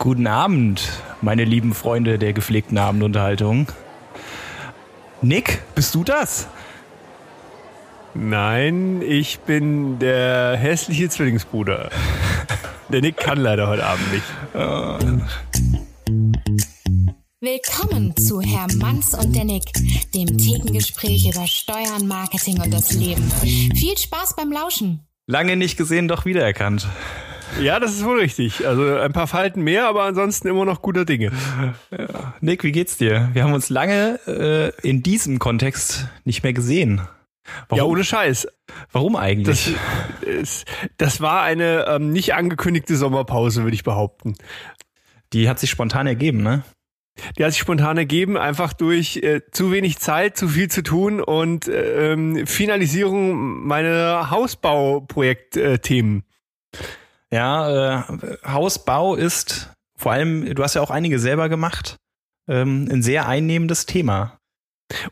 Guten Abend, meine lieben Freunde der gepflegten Abendunterhaltung. Nick, bist du das? Nein, ich bin der hässliche Zwillingsbruder. Der Nick kann leider heute Abend nicht. Willkommen zu Herr Manns und der Nick, dem Thekengespräch über Steuern, Marketing und das Leben. Viel Spaß beim Lauschen. Lange nicht gesehen, doch wiedererkannt. Ja, das ist wohl richtig. Also ein paar Falten mehr, aber ansonsten immer noch guter Dinge. Ja. Nick, wie geht's dir? Wir haben uns lange äh, in diesem Kontext nicht mehr gesehen. Warum? Ja, ohne Scheiß. Warum eigentlich? Das, das war eine ähm, nicht angekündigte Sommerpause, würde ich behaupten. Die hat sich spontan ergeben, ne? Die hat sich spontan ergeben, einfach durch äh, zu wenig Zeit, zu viel zu tun und ähm, Finalisierung meiner Hausbauprojektthemen. Äh, ja, äh, Hausbau ist vor allem, du hast ja auch einige selber gemacht, ähm, ein sehr einnehmendes Thema.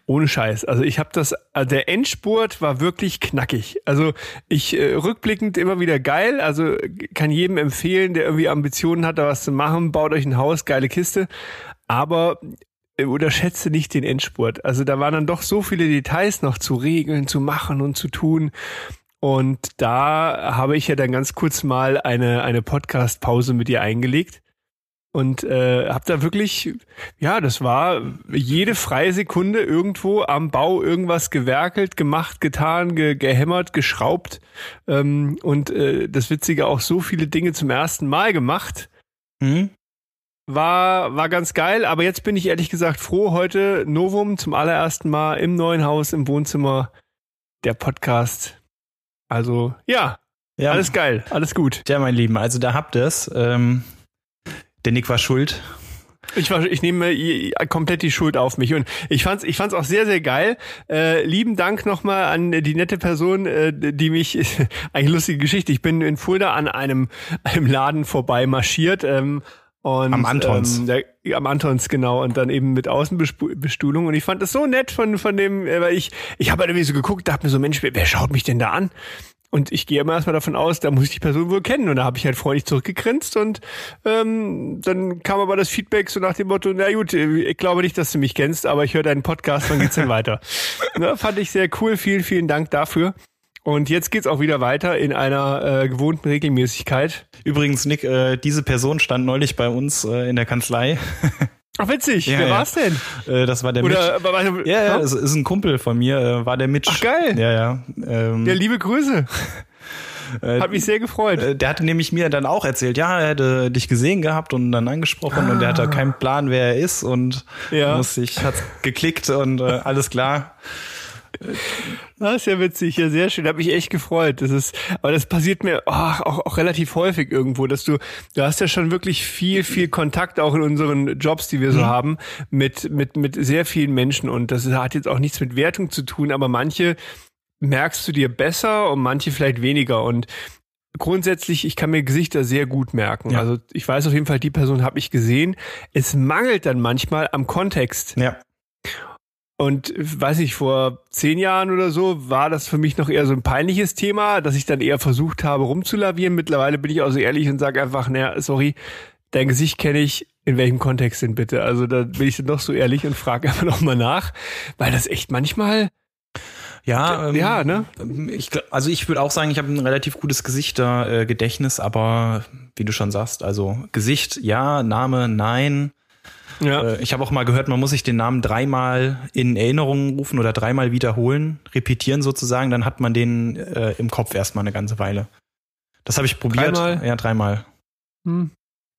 Ohne Scheiß. Also ich habe das, also der Endspurt war wirklich knackig. Also ich äh, rückblickend immer wieder geil. Also kann jedem empfehlen, der irgendwie Ambitionen hat, da was zu machen, baut euch ein Haus, geile Kiste. Aber äh, unterschätze nicht den Endspurt. Also da waren dann doch so viele Details noch zu regeln, zu machen und zu tun. Und da habe ich ja dann ganz kurz mal eine, eine Podcast-Pause mit dir eingelegt und äh, habe da wirklich, ja, das war jede freie Sekunde irgendwo am Bau irgendwas gewerkelt, gemacht, getan, ge gehämmert, geschraubt ähm, und äh, das Witzige auch so viele Dinge zum ersten Mal gemacht. Mhm. War, war ganz geil, aber jetzt bin ich ehrlich gesagt froh, heute Novum zum allerersten Mal im neuen Haus, im Wohnzimmer, der Podcast. Also, ja, ja. alles geil, alles gut. Ja, mein Lieben, also da habt ihr es. Ähm der Nick war schuld. Ich, war, ich nehme komplett die Schuld auf mich und ich fand's, ich fand's auch sehr, sehr geil. Äh, lieben Dank nochmal an die nette Person, äh, die mich, eigentlich lustige Geschichte. Ich bin in Fulda an einem, einem Laden vorbei marschiert. Ähm, und, am Antons. Ähm, der, am Antons, genau. Und dann eben mit Außenbestuhlung. Und ich fand das so nett von, von dem, äh, weil ich, ich habe halt irgendwie so geguckt, dachte mir so, Mensch, wer, wer schaut mich denn da an? Und ich gehe immer erstmal davon aus, da muss ich die Person wohl kennen. Und da habe ich halt freundlich zurückgegrinst und ähm, dann kam aber das Feedback so nach dem Motto, na gut, ich glaube nicht, dass du mich kennst, aber ich höre deinen Podcast, wann geht's denn weiter? Na, fand ich sehr cool, vielen, vielen Dank dafür. Und jetzt geht's auch wieder weiter in einer äh, gewohnten Regelmäßigkeit. Übrigens, Nick, äh, diese Person stand neulich bei uns äh, in der Kanzlei. Ach witzig, ja, wer ja. war's denn? Äh, das war der Oder, Mitch. War, ja, ja, es ist ein Kumpel von mir, äh, war der Mitch. Ach geil. Ja, ja. Ähm, ja, liebe Grüße. Äh, Hat mich sehr gefreut. Äh, der hatte nämlich mir dann auch erzählt, ja, er hätte dich gesehen gehabt und dann angesprochen ah. und er hatte keinen Plan, wer er ist und ja. muss sich, hat geklickt und äh, alles klar. Das ist ja witzig, ja sehr schön, habe mich echt gefreut. Das ist, aber das passiert mir oh, auch, auch relativ häufig irgendwo, dass du, du hast ja schon wirklich viel, viel Kontakt auch in unseren Jobs, die wir so mhm. haben, mit mit mit sehr vielen Menschen und das hat jetzt auch nichts mit Wertung zu tun, aber manche merkst du dir besser und manche vielleicht weniger und grundsätzlich, ich kann mir Gesichter sehr gut merken. Ja. Also ich weiß auf jeden Fall, die Person habe ich gesehen. Es mangelt dann manchmal am Kontext. Ja. Und weiß ich, vor zehn Jahren oder so war das für mich noch eher so ein peinliches Thema, dass ich dann eher versucht habe, rumzulavieren. Mittlerweile bin ich auch so ehrlich und sage einfach, naja, sorry, dein Gesicht kenne ich, in welchem Kontext denn bitte? Also da bin ich dann doch so ehrlich und frage einfach nochmal nach, weil das echt manchmal. Ja, ähm, ja, ne? Ich, also ich würde auch sagen, ich habe ein relativ gutes Gesichtergedächtnis, aber wie du schon sagst, also Gesicht ja, Name nein. Ja. Äh, ich habe auch mal gehört, man muss sich den Namen dreimal in Erinnerung rufen oder dreimal wiederholen, repetieren sozusagen, dann hat man den äh, im Kopf erstmal eine ganze Weile. Das habe ich probiert. Dreimal? Ja, dreimal. Hm.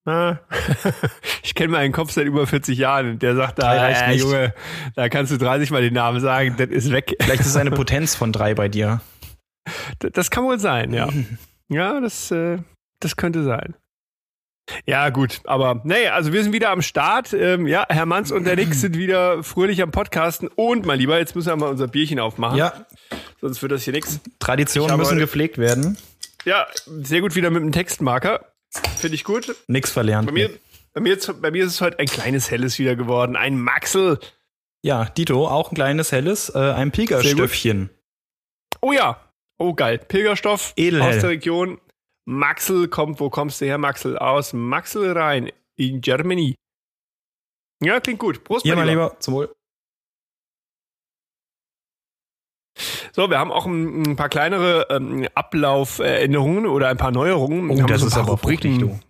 Ah. ich kenne meinen Kopf seit über 40 Jahren und der sagt da, äh, Junge, da kannst du 30 Mal den Namen sagen, das ist weg. Vielleicht ist es eine Potenz von drei bei dir. Das kann wohl sein, ja. Ja, das, äh, das könnte sein. Ja, gut, aber nee, also wir sind wieder am Start. Ähm, ja, Herr Manns und der Nix sind wieder fröhlich am Podcasten. Und, mein Lieber, jetzt müssen wir mal unser Bierchen aufmachen. Ja. Sonst wird das hier nichts. Traditionen müssen heute, gepflegt werden. Ja, sehr gut wieder mit dem Textmarker. Finde ich gut. Nix verlernt. Bei mir, bei, mir bei mir ist es heute ein kleines Helles wieder geworden. Ein Maxel. Ja, Dito, auch ein kleines Helles. Äh, ein Pilgerstöffchen. Oh ja. Oh geil. Pilgerstoff Edelhell. aus der Region. Maxel kommt, wo kommst du her, Maxel? Aus Maxel rein. in Germany. Ja, klingt gut. Prost, ja, mein Lieber. Zum Wohl. So, wir haben auch ein, ein paar kleinere ähm, Ablauferinnerungen oder ein paar Neuerungen. Oh, das ist aber Rubriken.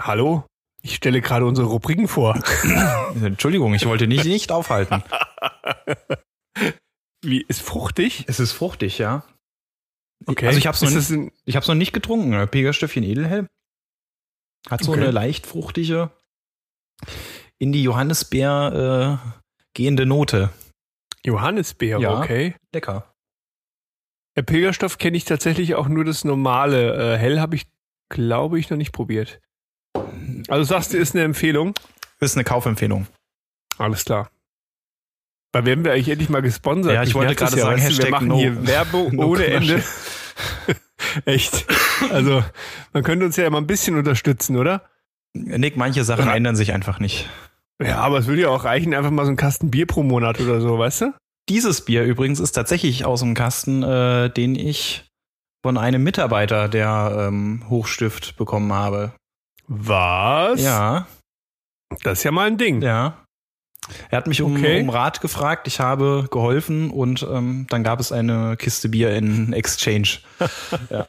Hallo? Ich stelle gerade unsere Rubriken vor. Entschuldigung, ich wollte nicht, nicht aufhalten. Wie, ist fruchtig? Es ist fruchtig, ja. Okay. Also ich habe es noch, ich noch nicht getrunken. Pegerstöffchen Edelhell. Hat so okay. eine leicht fruchtige, in die Johannisbeer äh, gehende Note. Johannisbeer, ja, okay. Lecker. Der Pilgerstoff kenne ich tatsächlich auch nur das normale. Äh, hell habe ich, glaube ich, noch nicht probiert. Also sagst du, ist eine Empfehlung? Ist eine Kaufempfehlung. Alles klar. Da werden wir eigentlich endlich mal gesponsert. Ja, ich, ich wollte gerade ja, sagen, Hashtag wir machen no, hier Werbung no ohne Ende. Echt. Also, man könnte uns ja mal ein bisschen unterstützen, oder? Nick, manche Sachen ja. ändern sich einfach nicht. Ja, aber es würde ja auch reichen, einfach mal so einen Kasten Bier pro Monat oder so, weißt du? Dieses Bier übrigens ist tatsächlich aus dem Kasten, äh, den ich von einem Mitarbeiter der ähm, Hochstift bekommen habe. Was? Ja. Das ist ja mal ein Ding. Ja. Er hat mich um, okay. um Rat gefragt, ich habe geholfen und ähm, dann gab es eine Kiste Bier in Exchange. ja.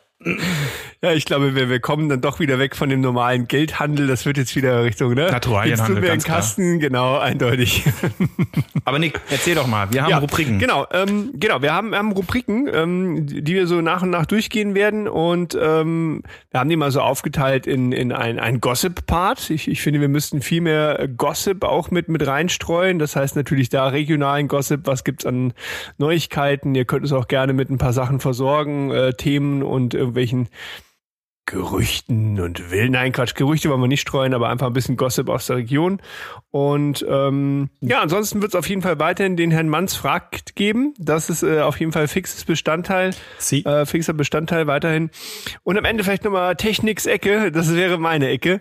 Ja, ich glaube, wir, wir kommen dann doch wieder weg von dem normalen Geldhandel. Das wird jetzt wieder Richtung, ne? Naturalienhandel. Jetzt tun wir einen Kasten, klar. genau, eindeutig. Aber Nick, erzähl doch mal. Wir haben ja, Rubriken. Genau, ähm, genau. Wir haben, haben Rubriken, ähm, die wir so nach und nach durchgehen werden und ähm, wir haben die mal so aufgeteilt in, in ein, ein Gossip-Part. Ich, ich finde, wir müssten viel mehr Gossip auch mit, mit reinstreuen. Das heißt natürlich da regionalen Gossip. Was gibt's an Neuigkeiten? Ihr könnt uns auch gerne mit ein paar Sachen versorgen, äh, Themen und irgendwelchen Gerüchten und will, nein, Quatsch, Gerüchte wollen wir nicht streuen, aber einfach ein bisschen Gossip aus der Region. Und ähm, ja, ansonsten wird es auf jeden Fall weiterhin den Herrn Manns fragt geben. Das ist äh, auf jeden Fall fixes Bestandteil, Sie. äh, fixer Bestandteil weiterhin. Und am Ende vielleicht nochmal Techniks-Ecke, das wäre meine Ecke,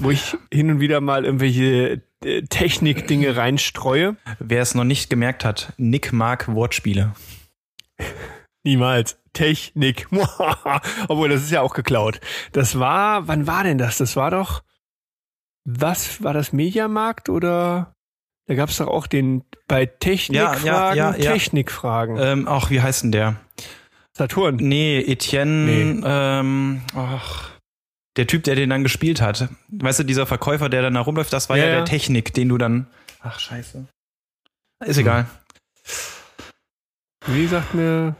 wo ich hin und wieder mal irgendwelche äh, Technik-Dinge reinstreue. Wer es noch nicht gemerkt hat, Nick mag Wortspiele. Niemals. Technik. Obwohl, das ist ja auch geklaut. Das war, wann war denn das? Das war doch, was, war das Mediamarkt oder? Da gab es doch auch den, bei Technikfragen, ja, ja, ja, Technikfragen. Ähm, ach, wie heißt denn der? Saturn. Nee, Etienne, nee. ähm, ach, der Typ, der den dann gespielt hat. Weißt du, dieser Verkäufer, der dann da rumläuft, das war ja, der Technik, den du dann, ach, scheiße. Ist egal. Hm. Wie sagt mir,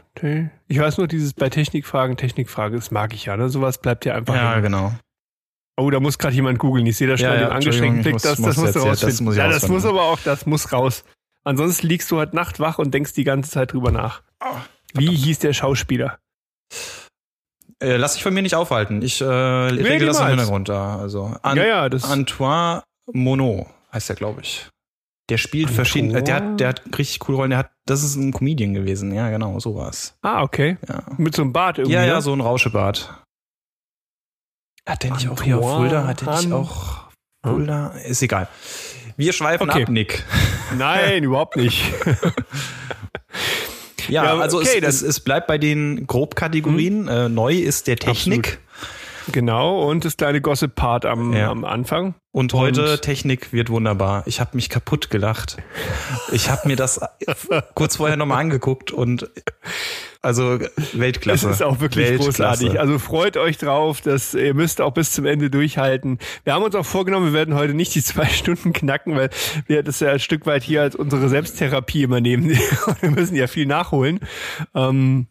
ich weiß nur dieses bei Technikfragen, Technikfrage, das mag ich ja, ne? Sowas bleibt ja einfach. Ja, hin. genau. Oh, da muss gerade jemand googeln. Ich sehe da schon ja, den angeschränkten Blick. Das, das musst du rausfinden. Das muss ja, das muss aber auch, das muss raus. Ansonsten liegst du halt Nacht wach und denkst die ganze Zeit drüber nach. Wie hieß der Schauspieler? Äh, lass dich von mir nicht aufhalten. Ich äh, regel das im Hintergrund da. Also An ja, ja, das Antoine Monod heißt er, glaube ich. Der spielt verschiedene, der hat, der hat richtig coole Rollen. Der hat, das ist ein Comedian gewesen. Ja, genau, so war's. Ah, okay. Ja. Mit so einem Bart irgendwie. Ja, ja, ne? so ein Rauschebart. Hat der nicht auch hier auf Fulda? Hat der nicht auch Fulda? Ist egal. Wir schweifen okay. ab, Nick. Nein, überhaupt nicht. ja, ja, also okay, es, es, es, bleibt bei den Grobkategorien. Hm. Äh, neu ist der Technik. Absolut. Genau, und das kleine Gossip-Part am, ja. am Anfang. Und heute und Technik wird wunderbar. Ich habe mich kaputt gelacht. Ich habe mir das kurz vorher nochmal angeguckt und also Weltklasse. Es ist auch wirklich Weltklasse. großartig. Also freut euch drauf, dass ihr müsst auch bis zum Ende durchhalten. Wir haben uns auch vorgenommen, wir werden heute nicht die zwei Stunden knacken, weil wir das ja ein Stück weit hier als unsere Selbsttherapie immer nehmen. wir müssen ja viel nachholen. Ähm,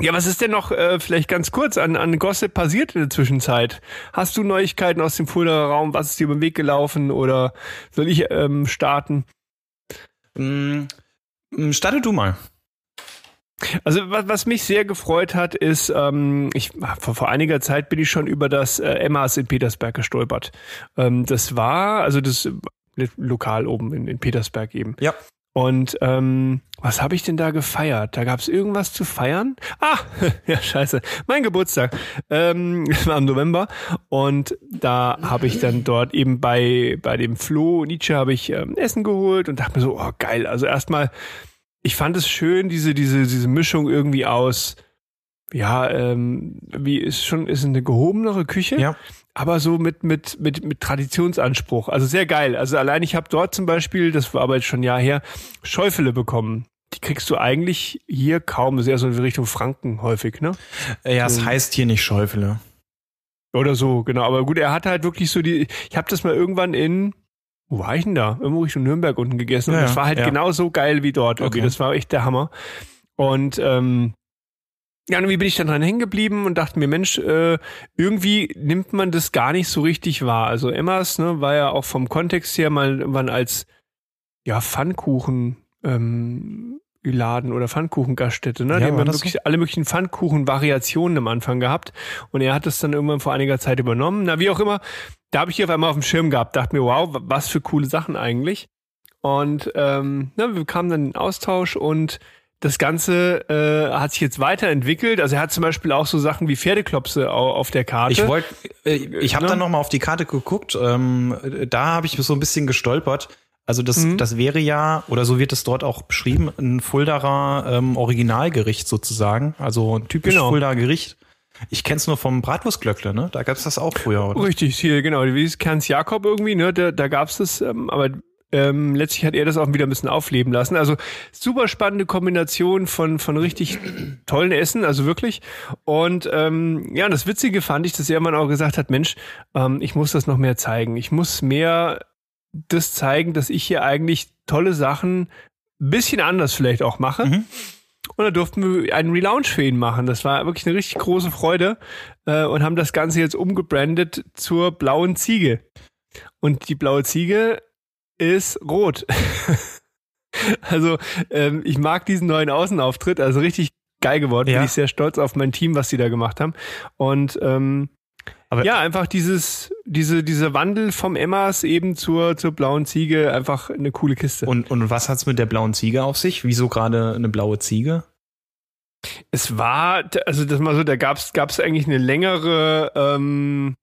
ja, was ist denn noch äh, vielleicht ganz kurz an, an Gossip passiert in der Zwischenzeit? Hast du Neuigkeiten aus dem Fuldaer Raum? Was ist dir über den Weg gelaufen oder soll ich ähm, starten? Mm, mm starte du mal. Also was, was mich sehr gefreut hat, ist, ähm, ich vor, vor einiger Zeit bin ich schon über das äh, Emmas in Petersberg gestolpert. Ähm, das war, also das äh, Lokal oben in, in Petersberg eben. Ja. Und ähm, was habe ich denn da gefeiert? Da gab es irgendwas zu feiern? Ah, ja, scheiße. Mein Geburtstag. Ähm, war im November. Und da habe ich dann dort eben bei, bei dem Flo Nietzsche habe ich ähm, Essen geholt und dachte mir so, oh geil. Also erstmal, ich fand es schön, diese, diese, diese Mischung irgendwie aus ja, ähm, wie ist schon, ist eine gehobenere Küche. Ja. Aber so mit, mit, mit, mit Traditionsanspruch. Also sehr geil. Also allein ich habe dort zum Beispiel, das war aber jetzt schon ein Jahr her, Schäufele bekommen. Die kriegst du eigentlich hier kaum. Eher so in Richtung Franken häufig, ne? Ja, es heißt hier nicht Schäufele. Oder so, genau. Aber gut, er hatte halt wirklich so die. Ich habe das mal irgendwann in. Wo war ich denn da? Irgendwo Richtung Nürnberg unten gegessen. Ja, und das war halt ja. genau so geil wie dort. Irgendwie. Okay. Das war echt der Hammer. Und ähm, ja, und wie bin ich dann dran hängen geblieben und dachte mir, Mensch, äh, irgendwie nimmt man das gar nicht so richtig wahr. Also Emmas, ne, war ja auch vom Kontext her mal irgendwann als ja Pfannkuchen ähm, Laden oder Pfannkuchengaststätte, ne? Ja, die haben wirklich alle möglichen Pfannkuchen-Variationen am Anfang gehabt und er hat das dann irgendwann vor einiger Zeit übernommen. Na, wie auch immer, da habe ich die auf einmal auf dem Schirm gehabt, dachte mir, wow, was für coole Sachen eigentlich. Und ähm, na, wir kamen dann in den Austausch und das Ganze äh, hat sich jetzt weiterentwickelt. Also er hat zum Beispiel auch so Sachen wie Pferdeklopse au- auf der Karte. Ich wollte, äh, ich habe Ne? dann noch mal auf die Karte geguckt. Ähm, da habe ich so ein bisschen gestolpert. Also das, Mhm. das wäre ja, oder so wird es dort auch beschrieben, ein Fuldaer ähm, Originalgericht sozusagen. Also ein typisch Genau. Fuldaer Gericht. Ich kenn's nur vom Bratwurstglöckle, ne? Da gab's das auch früher, oder? Richtig, hier, genau. Wie ist Kerns Jakob irgendwie, ne? Da, da gab's das, ähm, aber ähm, letztlich hat er das auch wieder ein bisschen aufleben lassen. Also super spannende Kombination von, von richtig tollen Essen, also wirklich. Und ähm, ja, das Witzige fand ich, dass er mal auch gesagt hat, Mensch, ähm, ich muss das noch mehr zeigen. Ich muss mehr das zeigen, dass ich hier eigentlich tolle Sachen ein bisschen anders vielleicht auch mache. Mhm. Und da durften wir einen Relaunch für ihn machen. Das war wirklich eine richtig große Freude äh, und haben das Ganze jetzt umgebrandet zur blauen Ziege. Und die blaue Ziege ist rot. also ähm, ich mag diesen neuen Außenauftritt, also richtig geil geworden. Ja. Bin ich sehr stolz auf mein Team, was sie da gemacht haben. Und ähm, Aber- ja, einfach dieses, diese, dieser Wandel vom Emmas eben zur, zur blauen Ziege, einfach eine coole Kiste. Und, und was hat's mit der blauen Ziege auf sich? Wieso gerade eine blaue Ziege? Es war, also das mal so, da gab's gab's eigentlich eine längere, ähm,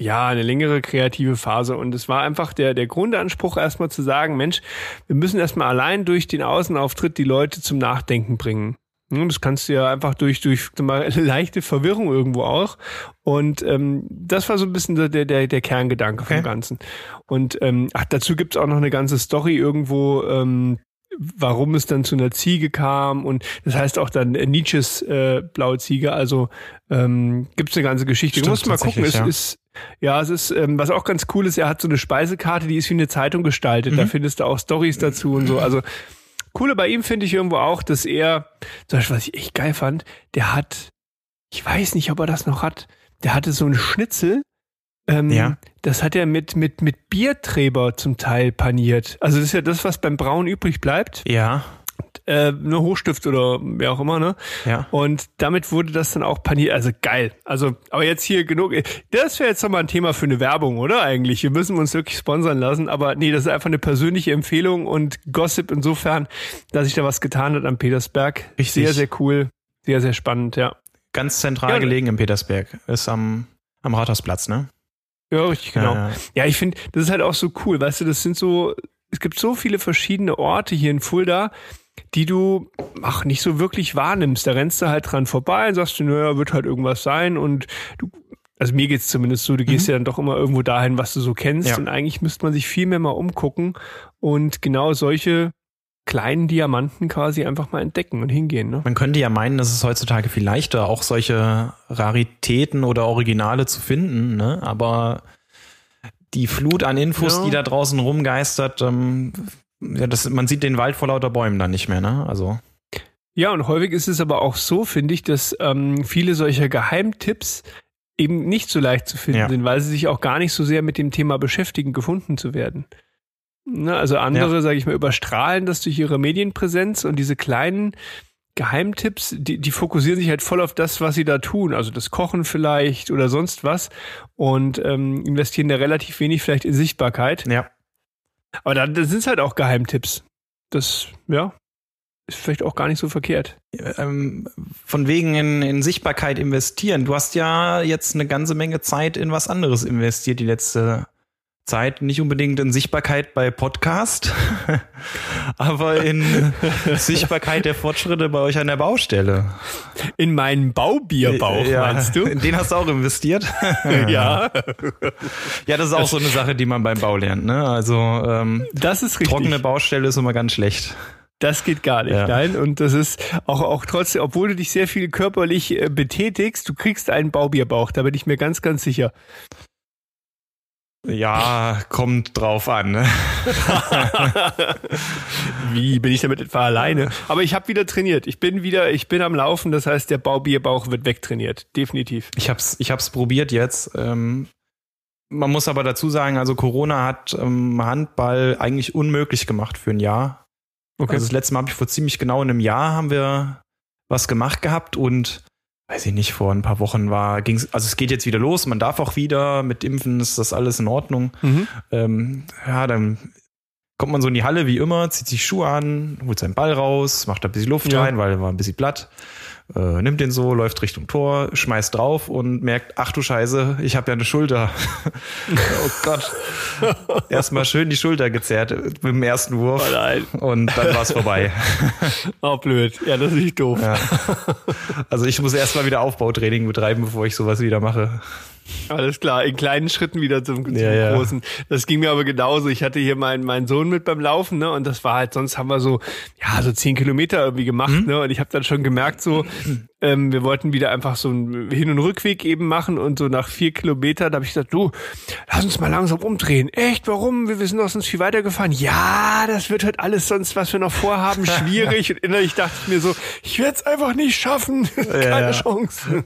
ja, eine längere kreative Phase und es war einfach der der Grundanspruch erstmal zu sagen, Mensch, wir müssen erstmal allein durch den Außenauftritt die Leute zum Nachdenken bringen. Hm, Das kannst du ja einfach durch durch mal, leichte Verwirrung irgendwo auch. Und ähm, das war so ein bisschen der der der Kerngedanke Okay. vom Ganzen. Und ähm, ach, dazu gibt's auch noch eine ganze Story irgendwo. Ähm, warum es dann zu einer Ziege kam und das heißt auch dann Nietzsches äh, blaue Ziege, also ähm, gibt es eine ganze Geschichte. Stimmt, du musst mal gucken, es tatsächlich, ist ja, es ist, ähm, was auch ganz cool ist, er hat so eine Speisekarte, die ist wie eine Zeitung gestaltet. Da Mhm. findest du auch Stories dazu und so. Also coole bei ihm finde ich irgendwo auch, dass er, zum Beispiel, was ich echt geil fand, der hat, ich weiß nicht, ob er das noch hat, der hatte so einen Schnitzel, ähm, Ja. das hat er mit, mit, mit Bierträber zum Teil paniert. Also das ist ja das, was beim Brauen übrig bleibt. Ja, Äh, ne Hochstift oder wer auch immer, ne? ja. Und damit wurde das dann auch paniert. Also geil. Also, aber jetzt hier genug. Das wäre jetzt nochmal ein Thema für eine Werbung, oder eigentlich? Wir müssen uns wirklich sponsern lassen. Aber nee, das ist einfach eine persönliche Empfehlung und Gossip insofern, dass sich da was getan hat am Petersberg. Richtig. Sehr, sehr cool. Sehr, sehr spannend, ja. Ganz zentral Ja, gelegen in Petersberg. Ist am, am Rathausplatz, ne? Ja, richtig, genau. Ja, ja. Ja, ich finde, das ist halt auch so cool, weißt du, das sind so, es gibt so viele verschiedene Orte hier in Fulda, die du, ach, nicht so wirklich wahrnimmst. Da rennst du halt dran vorbei und sagst du, naja, wird halt irgendwas sein und du, also mir geht's zumindest so, du gehst ja dann doch immer irgendwo dahin, was du so kennst Ja. und eigentlich müsste man sich viel mehr mal umgucken und genau solche kleinen Diamanten quasi einfach mal entdecken und hingehen, ne? Man könnte ja meinen, es ist heutzutage viel leichter, auch solche Raritäten oder Originale zu finden, ne? Aber die Flut an Infos, Ja. die da draußen rumgeistert, ähm, ja, das, man sieht den Wald vor lauter Bäumen dann nicht mehr, ne? Also. Ja, und häufig ist es aber auch so, finde ich, dass ähm, viele solcher Geheimtipps eben nicht so leicht zu finden Ja. sind, weil sie sich auch gar nicht so sehr mit dem Thema beschäftigen, gefunden zu werden. Ne, also andere, Ja. sage ich mal, überstrahlen das durch ihre Medienpräsenz und diese kleinen Geheimtipps, die, die fokussieren sich halt voll auf das, was sie da tun, also das Kochen vielleicht oder sonst was und ähm, investieren da relativ wenig vielleicht in Sichtbarkeit. Ja. Aber da, da sind es halt auch Geheimtipps. Das, ja, ist vielleicht auch gar nicht so verkehrt. Ähm, von wegen in, in Sichtbarkeit investieren. Du hast ja jetzt eine ganze Menge Zeit in was anderes investiert die letzte Zeit nicht unbedingt in Sichtbarkeit bei Podcast, aber in Sichtbarkeit der Fortschritte bei euch an der Baustelle. In meinen Baubierbauch, ja, meinst du? In den hast du auch investiert? ja. Ja, das ist auch so eine Sache, die man beim Bau lernt. Ne? Also ähm, das ist richtig. trockene Baustelle ist immer ganz schlecht. Das geht gar nicht, ja. nein. Und das ist auch, auch trotzdem, obwohl du dich sehr viel körperlich äh, betätigst, du kriegst einen Baubierbauch, da bin ich mir ganz, ganz sicher. Ja, kommt drauf an. Ne? Wie bin ich damit etwa alleine? Aber ich habe wieder trainiert. Ich bin wieder, ich bin am Laufen. Das heißt, der Baubierbauch wird wegtrainiert, definitiv. Ich hab's, ich hab's probiert jetzt. Ähm, man muss aber dazu sagen, also Corona hat ähm, Handball eigentlich unmöglich gemacht für ein Jahr. Okay. Also das letzte Mal habe ich vor ziemlich genau einem Jahr haben wir was gemacht gehabt und weiß ich nicht, vor ein paar Wochen war, ging's, also es geht jetzt wieder los, man darf auch wieder, mit Impfen ist das alles in Ordnung. Mhm. Ähm, ja, dann kommt man so in die Halle wie immer, zieht sich Schuhe an, holt seinen Ball raus, macht da ein bisschen Luft ja. rein, weil er war ein bisschen platt äh, nimmt den so, läuft Richtung Tor, schmeißt drauf und merkt, ach du Scheiße, ich habe ja eine Schulter. oh Gott. Erstmal schön die Schulter gezerrt mit dem ersten Wurf. Oh nein. Und dann war es vorbei. oh blöd. Ja, das ist nicht doof. Ja. Also ich muss erstmal wieder Aufbautraining betreiben, bevor ich sowas wieder mache. Alles klar, in kleinen Schritten wieder zum, zum ja, großen. Ja. Das ging mir aber genauso. Ich hatte hier meinen meinen Sohn mit beim Laufen, ne? Und das war halt, sonst haben wir so, ja, so zehn Kilometer irgendwie gemacht, mhm. ne? Und ich habe dann schon gemerkt, so, ähm, wir wollten wieder einfach so einen Hin- und Rückweg eben machen und so nach vier Kilometern, da habe ich gesagt, du, lass uns mal langsam umdrehen. Echt, warum? Wir, sind doch sonst viel weiter gefahren. Ja, das wird halt alles sonst, was wir noch vorhaben, schwierig. und innerlich dachte ich mir so, ich werde es einfach nicht schaffen. Keine Chance.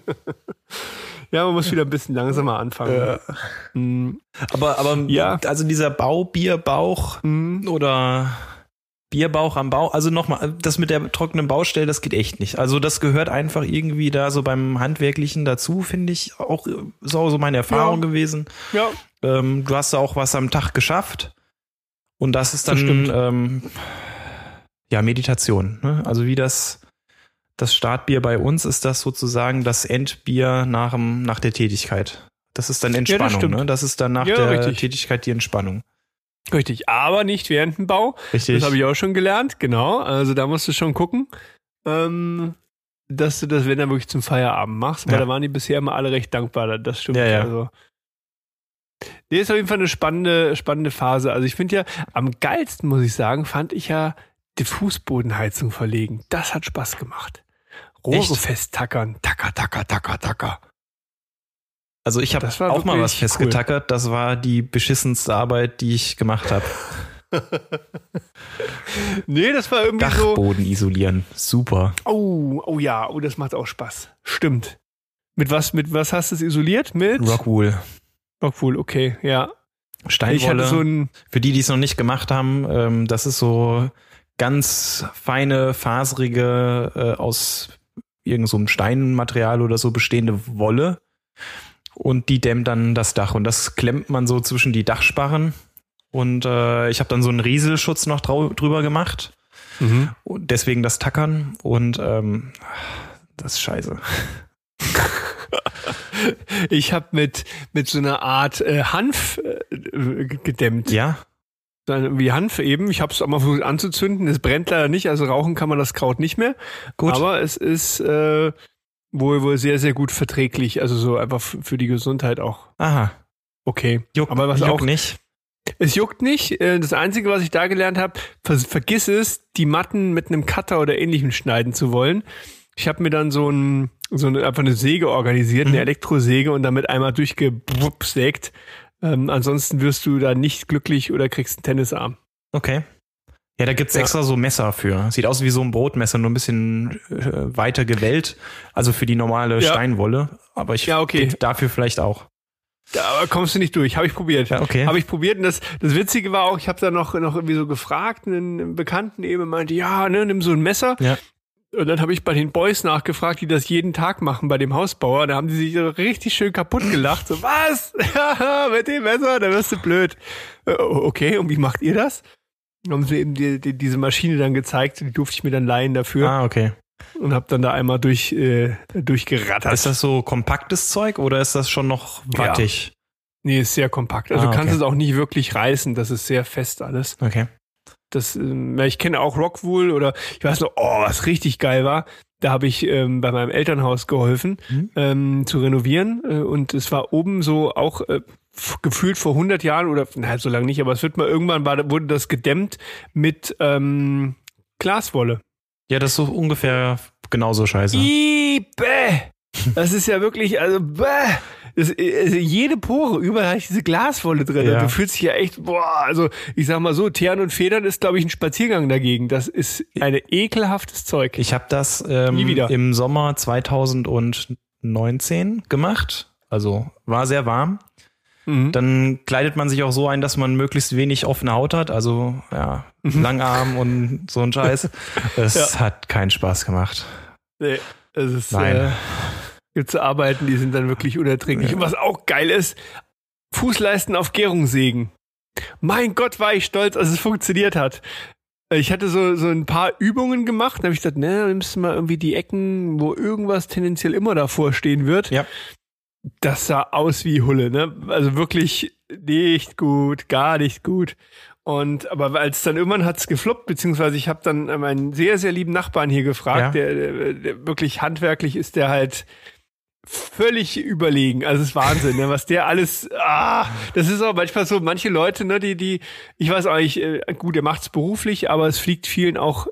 Ja, man muss wieder ein bisschen langsamer anfangen. Ja. Mhm. Aber, aber ja. also dieser Baubierbauch mhm. oder Bierbauch am Bau, also nochmal, das mit der trockenen Baustelle, das geht echt nicht. Also das gehört einfach irgendwie da so beim Handwerklichen dazu, finde ich. Auch so, so meine Erfahrung ja. gewesen. Ja. Ähm, du hast da auch was am Tag geschafft. Und das ist dann das ähm, ja Meditation. Ne? Also wie das das Startbier bei uns ist das sozusagen das Endbier nach, dem, nach der Tätigkeit. Das ist dann Entspannung, ja, das ne? Das ist dann nach ja, der richtig. Tätigkeit die Entspannung. Richtig, aber nicht während dem Bau. Richtig. Das habe ich auch schon gelernt, genau. Also da musst du schon gucken, ähm, dass du das, wenn dann wirklich zum Feierabend machst, weil ja. da waren die bisher immer alle recht dankbar. Das stimmt. Ja, ja. Also. Nee, ist auf jeden Fall eine spannende, spannende Phase. Also ich finde ja, am geilsten, muss ich sagen, fand ich ja die Fußbodenheizung verlegen. Das hat Spaß gemacht. Rohre festtackern. Tacker, tacker, tacker, tacker. Also ich habe auch mal was festgetackert. Cool. Das war die beschissenste Arbeit, die ich gemacht habe. nee, das war irgendwie Dachboden so. Isolieren. Super. Oh, oh ja, oh, das macht auch Spaß. Stimmt. Mit was, mit was hast du es isoliert? Mit? Rockwool. Rockwool, okay, ja. Steinwolle. So für die, die es noch nicht gemacht haben, ähm, das ist so ganz feine, faserige, äh, aus irgend so Steinmaterial oder so bestehende Wolle und die dämmt dann das Dach und das klemmt man so zwischen die Dachsparren und äh, ich habe dann so einen Rieselschutz noch drüber gemacht mhm. und deswegen das Tackern und ähm, das ist scheiße. ich habe mit mit so einer Art äh, Hanf äh, gedämmt. Ja wie Hanf eben. Ich habe es auch mal versucht anzuzünden. Es brennt leider nicht, also rauchen kann man das Kraut nicht mehr. Gut. Aber es ist äh, wohl wohl sehr sehr gut verträglich, also so einfach für die Gesundheit auch. Aha. Okay. Juckt, aber was juckt auch nicht. Es juckt nicht. Äh, das Einzige, was ich da gelernt habe, vergiss es, die Matten mit einem Cutter oder ähnlichem schneiden zu wollen. Ich habe mir dann so ein so eine, einfach eine Säge organisiert, eine mhm. Elektrosäge und damit einmal durchgesägt ähm, ansonsten wirst du da nicht glücklich oder kriegst einen Tennisarm. Okay. Ja, da gibt's ja. extra so Messer für. Sieht aus wie so ein Brotmesser, nur ein bisschen äh, weiter gewellt. Also für die normale ja. Steinwolle. Aber ich ja, okay. dafür vielleicht auch. Da kommst du nicht durch. Habe ich probiert. Ja, okay. Habe ich probiert. Und das, das Witzige war auch, ich habe da noch, noch irgendwie so gefragt, einen Bekannten eben meinte, ja, ne, nimm so ein Messer. Ja. Und dann habe ich bei den Boys nachgefragt, die das jeden Tag machen bei dem Hausbauer. Da haben die sich richtig schön kaputt gelacht. So, was? Mit dem Messer, da wirst du blöd. Äh, okay, und wie macht ihr das? Dann haben sie eben die, die, diese Maschine dann gezeigt, die durfte ich mir dann leihen dafür. Ah, okay. Und habe dann da einmal durch, äh, durchgerattert. Ist das so kompaktes Zeug oder ist das schon noch wattig? Nee, ist sehr kompakt. Also ah, okay. kannst es auch nicht wirklich reißen. Das ist sehr fest alles. Okay. Das, ähm, ich kenne auch Rockwool oder ich weiß noch, oh, was richtig geil war. Da habe ich ähm, bei meinem Elternhaus geholfen mhm. ähm, zu renovieren äh, und es war oben so auch äh, gefühlt vor 100 Jahren oder na, so lange nicht, aber es wird mal irgendwann war, wurde das gedämmt mit ähm, Glaswolle. Ja, das ist so ungefähr genauso scheiße. Ibe! Das ist ja wirklich, also, bäh. Das, also jede Pore, überall ist diese Glaswolle drin. Ja. Du fühlst dich ja echt, boah, also ich sag mal so, Teeren und Federn ist, glaube ich, ein Spaziergang dagegen. Das ist ein ekelhaftes Zeug. Ich habe das ähm, im Sommer 2019 gemacht. Also war sehr warm. Mhm. Dann kleidet man sich auch so ein, dass man möglichst wenig offene Haut hat. Also ja, mhm. Langarm und so ein Scheiß. Es ja. hat keinen Spaß gemacht. Nee, es ist. Nein. Äh, es Arbeiten, die sind dann wirklich unerträglich. Ja. Und was auch geil ist, Fußleisten auf Gärung sägen. Mein Gott, war ich stolz, als es funktioniert hat. Ich hatte so, so ein paar Übungen gemacht, da habe ich gesagt, ne, nimmst du mal irgendwie die Ecken, wo irgendwas tendenziell immer davor stehen wird. Ja. Das sah aus wie Hulle, ne? Also wirklich nicht gut, gar nicht gut. Und aber als dann irgendwann hat's gefloppt, beziehungsweise ich habe dann meinen sehr, sehr lieben Nachbarn hier gefragt, ja. der, der, der wirklich handwerklich ist, der halt völlig überlegen. Also es ist Wahnsinn, ne? was der alles. Ah, das ist auch manchmal so. Manche Leute, ne, die die, ich weiß auch nicht, äh, gut, er macht's beruflich, aber es fliegt vielen auch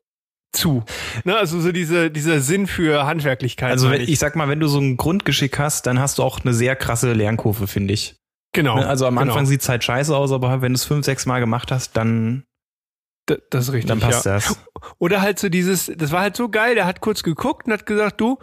zu. Ne, also so diese, dieser Sinn für Handwerklichkeit. Also ich. ich sag mal, wenn du so ein Grundgeschick hast, dann hast du auch eine sehr krasse Lernkurve, finde ich. Genau. Ne, also am genau. Anfang sieht's halt scheiße aus, aber wenn du es fünf, sechs Mal gemacht hast, dann das, das ist richtig. Dann passt ja. das. Oder halt so dieses, das war halt so geil, der hat kurz geguckt und hat gesagt, du,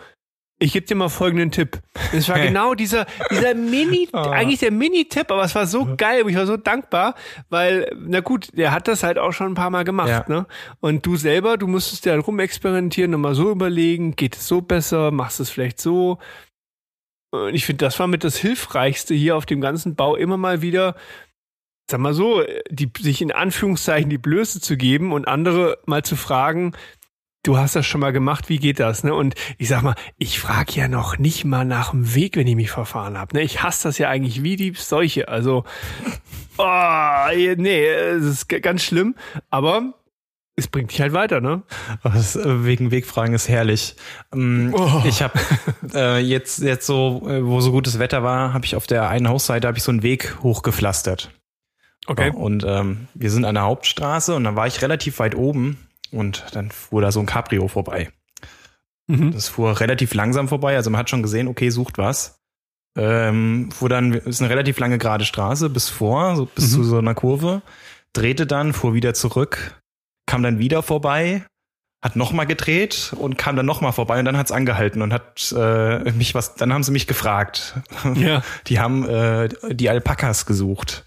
ich gebe dir mal folgenden Tipp. Es war genau dieser, dieser Mini, oh. eigentlich der Mini-Tipp, aber es war so geil, ich war so dankbar, weil, na gut, der hat das halt auch schon ein paar Mal gemacht, ja. ne? Und du selber, du musstest ja rumexperimentieren und mal so überlegen, geht es so besser, machst es vielleicht so. Und ich finde, das war mit das Hilfreichste hier auf dem ganzen Bau immer mal wieder, sag mal so, die, sich in Anführungszeichen die Blöße zu geben und andere mal zu fragen, du hast das schon mal gemacht, wie geht das? Ne? Und ich sag mal, ich frage ja noch nicht mal nach dem Weg, wenn ich mich verfahren habe. Ne? Ich hasse das ja eigentlich wie die Seuche. Also, oh, nee, es ist ganz schlimm. Aber es bringt dich halt weiter, ne? Das, äh, wegen Wegfragen ist herrlich. Ähm, oh. Ich habe äh, jetzt jetzt so, äh, wo so gutes Wetter war, habe ich auf der einen Hausseite habe ich so einen Weg hochgepflastert. Okay. und ähm, wir sind an der Hauptstraße und dann war ich relativ weit oben und dann fuhr da so ein Cabrio vorbei. Mhm. Das fuhr relativ langsam vorbei, also man hat schon gesehen, okay, sucht was. Ähm, fuhr dann, ist eine relativ lange gerade Straße bis vor, so bis mhm. zu so einer Kurve, drehte dann, fuhr wieder zurück, kam dann wieder vorbei, hat nochmal gedreht und kam dann nochmal vorbei und dann hat's angehalten und hat äh, mich was, dann haben sie mich gefragt. Ja. Die haben äh, die Alpakas gesucht.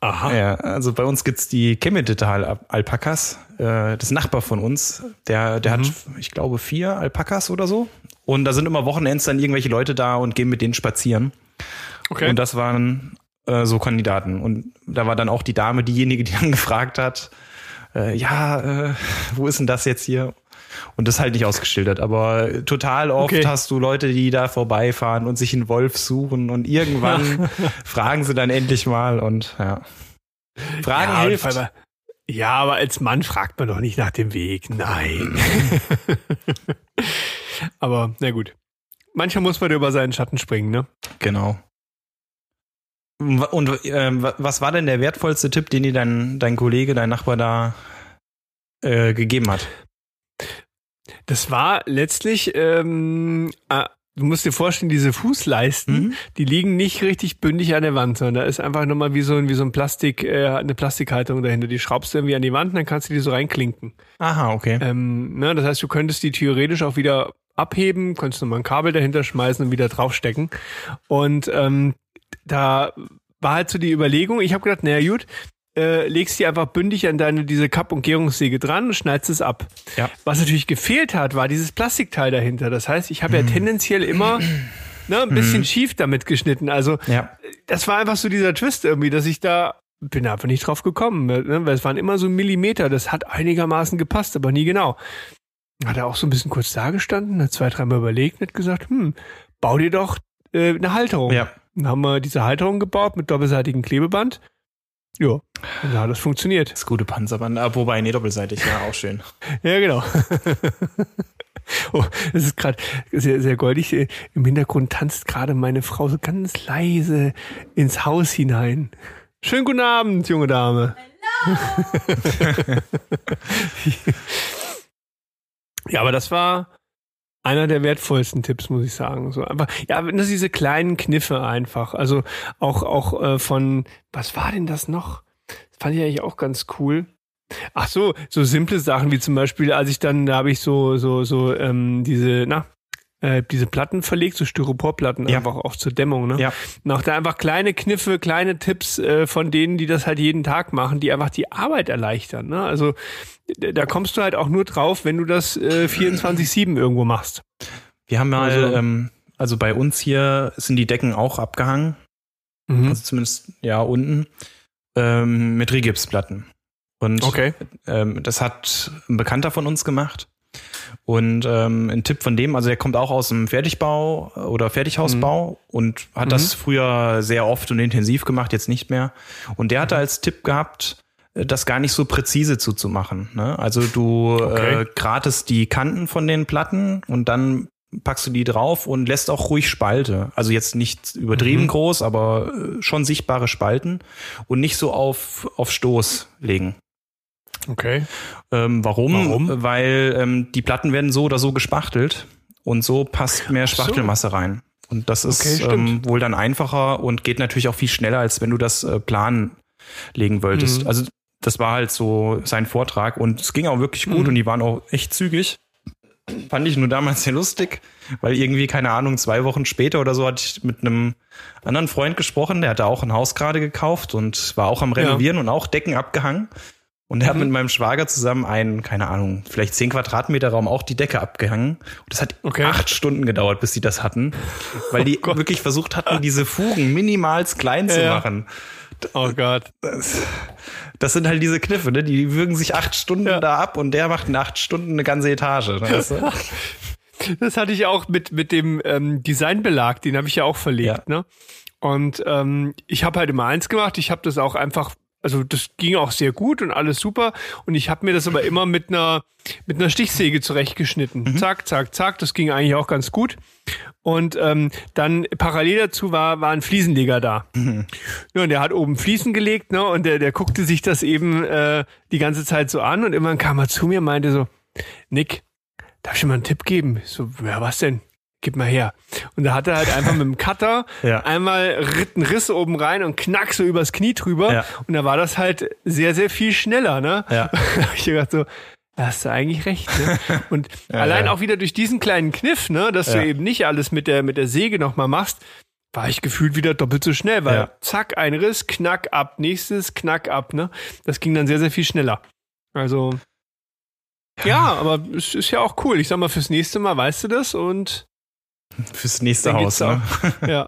Aha. Ja, also bei uns gibt's die Kemmetetal-Alpakas. Äh, das Nachbar von uns, der, der mhm. hat, ich glaube, vier Alpakas oder so. Und da sind immer Wochenends dann irgendwelche Leute da und gehen mit denen spazieren. Okay. Und das waren äh, so Kandidaten. Und da war dann auch die Dame diejenige, die dann gefragt hat, äh, ja, äh, wo ist denn das jetzt hier? Und das halt nicht ausgeschildert, aber total oft okay. hast du Leute, die da vorbeifahren und sich einen Wolf suchen und irgendwann fragen sie dann endlich mal und ja. Fragen ja, hilft. Aber, ja, aber als Mann fragt man doch nicht nach dem Weg. Nein. aber na gut. Manchmal muss man über seinen Schatten springen, ne? Genau. Und äh, was war denn der wertvollste Tipp, den dir dein, dein Kollege, dein Nachbar da äh, gegeben hat? Das war letztlich, ähm, äh, du musst dir vorstellen, diese Fußleisten, mhm. die liegen nicht richtig bündig an der Wand, sondern da ist einfach nochmal wie so ein, wie so ein Plastik, äh, eine Plastikhalterung dahinter. Die schraubst du irgendwie an die Wand und dann kannst du die so reinklinken. Aha, okay. Ähm, ne, das heißt, du könntest die theoretisch auch wieder abheben, könntest nochmal ein Kabel dahinter schmeißen und wieder draufstecken. Und ähm, da war halt so die Überlegung, ich habe gedacht, naja gut, äh, legst die einfach bündig an deine diese Kapp- und Gärungssäge dran und schneidest es ab. Ja. Was natürlich gefehlt hat, war dieses Plastikteil dahinter. Das heißt, ich habe ja mhm. tendenziell immer ne, ein bisschen mhm. schief damit geschnitten. Also ja. das war einfach so dieser Twist irgendwie, dass ich da bin einfach nicht drauf gekommen, ne? weil es waren immer so Millimeter. Das hat einigermaßen gepasst, aber nie genau. Hat er auch so ein bisschen kurz dagestanden, hat zwei, dreimal überlegt und hat gesagt, hm, bau dir doch äh, eine Halterung. Ja. Dann haben wir diese Halterung gebaut mit doppelseitigem Klebeband. Ja, hat das funktioniert. Das gute Panzerband, ah, wobei, nee, doppelseitig, ja, auch schön. ja, genau. oh, das ist gerade sehr, sehr goldig. Im Hintergrund tanzt gerade meine Frau so ganz leise ins Haus hinein. Schönen guten Abend, junge Dame. Hallo. ja, aber das war einer der wertvollsten Tipps, muss ich sagen. So einfach, ja, das diese kleinen Kniffe einfach. Also auch auch äh, von, was war denn das noch? Das fand ich eigentlich auch ganz cool. Ach so, so simple Sachen wie zum Beispiel, als ich dann, da habe ich so so so ähm, diese, na, äh, diese Platten verlegt, so Styroporplatten ja. einfach auch zur Dämmung. Ne? Ja. Und auch da einfach kleine Kniffe, kleine Tipps äh, von denen, die das halt jeden Tag machen, die einfach die Arbeit erleichtern. Ne? Also da kommst du halt auch nur drauf, wenn du das äh, 24-7 irgendwo machst. Wir haben mal, also, ähm, also bei uns hier sind die Decken auch abgehangen. Mhm. Also zumindest ja unten ähm, mit Rigipsplatten. Und okay. ähm, das hat ein Bekannter von uns gemacht. Und ähm, ein Tipp von dem, also er kommt auch aus dem Fertigbau oder Fertighausbau mhm. und hat mhm. das früher sehr oft und intensiv gemacht, jetzt nicht mehr. Und der hatte mhm. als Tipp gehabt, äh, das gar nicht so präzise zuzumachen. Ne? Also du okay. äh, gratest die Kanten von den Platten und dann packst du die drauf und lässt auch ruhig Spalte. Also jetzt nicht übertrieben mhm. groß, aber äh, schon sichtbare Spalten und nicht so auf, auf Stoß legen. Okay. Ähm, warum? warum? Weil ähm, die Platten werden so oder so gespachtelt und so passt mehr Spachtelmasse so. rein. Und das ist okay, ähm, wohl dann einfacher und geht natürlich auch viel schneller, als wenn du das äh, Plan legen wolltest. Mhm. Also das war halt so sein Vortrag und es ging auch wirklich gut mhm. und die waren auch echt zügig. Fand ich nur damals sehr lustig, weil irgendwie, keine Ahnung, zwei Wochen später oder so hatte ich mit einem anderen Freund gesprochen, der hatte auch ein Haus gerade gekauft und war auch am Renovieren ja. und auch Decken abgehangen. Und er hat mhm. mit meinem Schwager zusammen einen, keine Ahnung, vielleicht zehn Quadratmeter Raum auch die Decke abgehangen. Und das hat okay. acht Stunden gedauert, bis sie das hatten, weil die oh wirklich versucht hatten, diese Fugen minimals klein zu ja. Oh Gott. Das, das, sind halt diese Kniffe, ne? Die würgen sich acht Stunden ja. da ab und der macht in acht Stunden eine ganze Etage. Weißt du? Das hatte ich auch mit, mit dem ähm, Designbelag, den habe ich ja auch verlegt, ja. ne? Und ähm, ich habe halt immer eins gemacht, ich habe das auch einfach also das ging auch sehr gut und alles super. Und ich habe mir das aber immer mit einer mit einer Stichsäge zurechtgeschnitten. Mhm. Zack, zack, zack. Das ging eigentlich auch ganz gut. Und ähm, dann parallel dazu war, war ein Fliesenleger da. Mhm. Ja, und der hat oben Fliesen gelegt, ne? Und der, der guckte sich das eben äh, die ganze Zeit so an und irgendwann kam er zu mir und meinte so, Nick, darf ich dir mal einen Tipp geben? Ich so, ja, was denn? Gib mal her. Und da hat er halt einfach mit dem Cutter ja. einmal einen Riss oben rein und knack so übers Knie drüber. Ja. Und da war das halt sehr, sehr viel schneller, ne? Ja. da hab ich gedacht so, da hast du eigentlich recht. Ne? Und ja, allein auch wieder durch diesen kleinen Kniff, ne, dass du eben nicht alles mit der, mit der Säge nochmal machst, war ich gefühlt wieder doppelt so schnell, weil zack, ein Riss, knack ab, nächstes, knack ab, ne? Das ging dann sehr, sehr viel schneller. Also, ja, aber es ist ja auch cool. Ich sag mal, fürs nächste Mal weißt du das und Fürs nächste Haus, ne? Ja.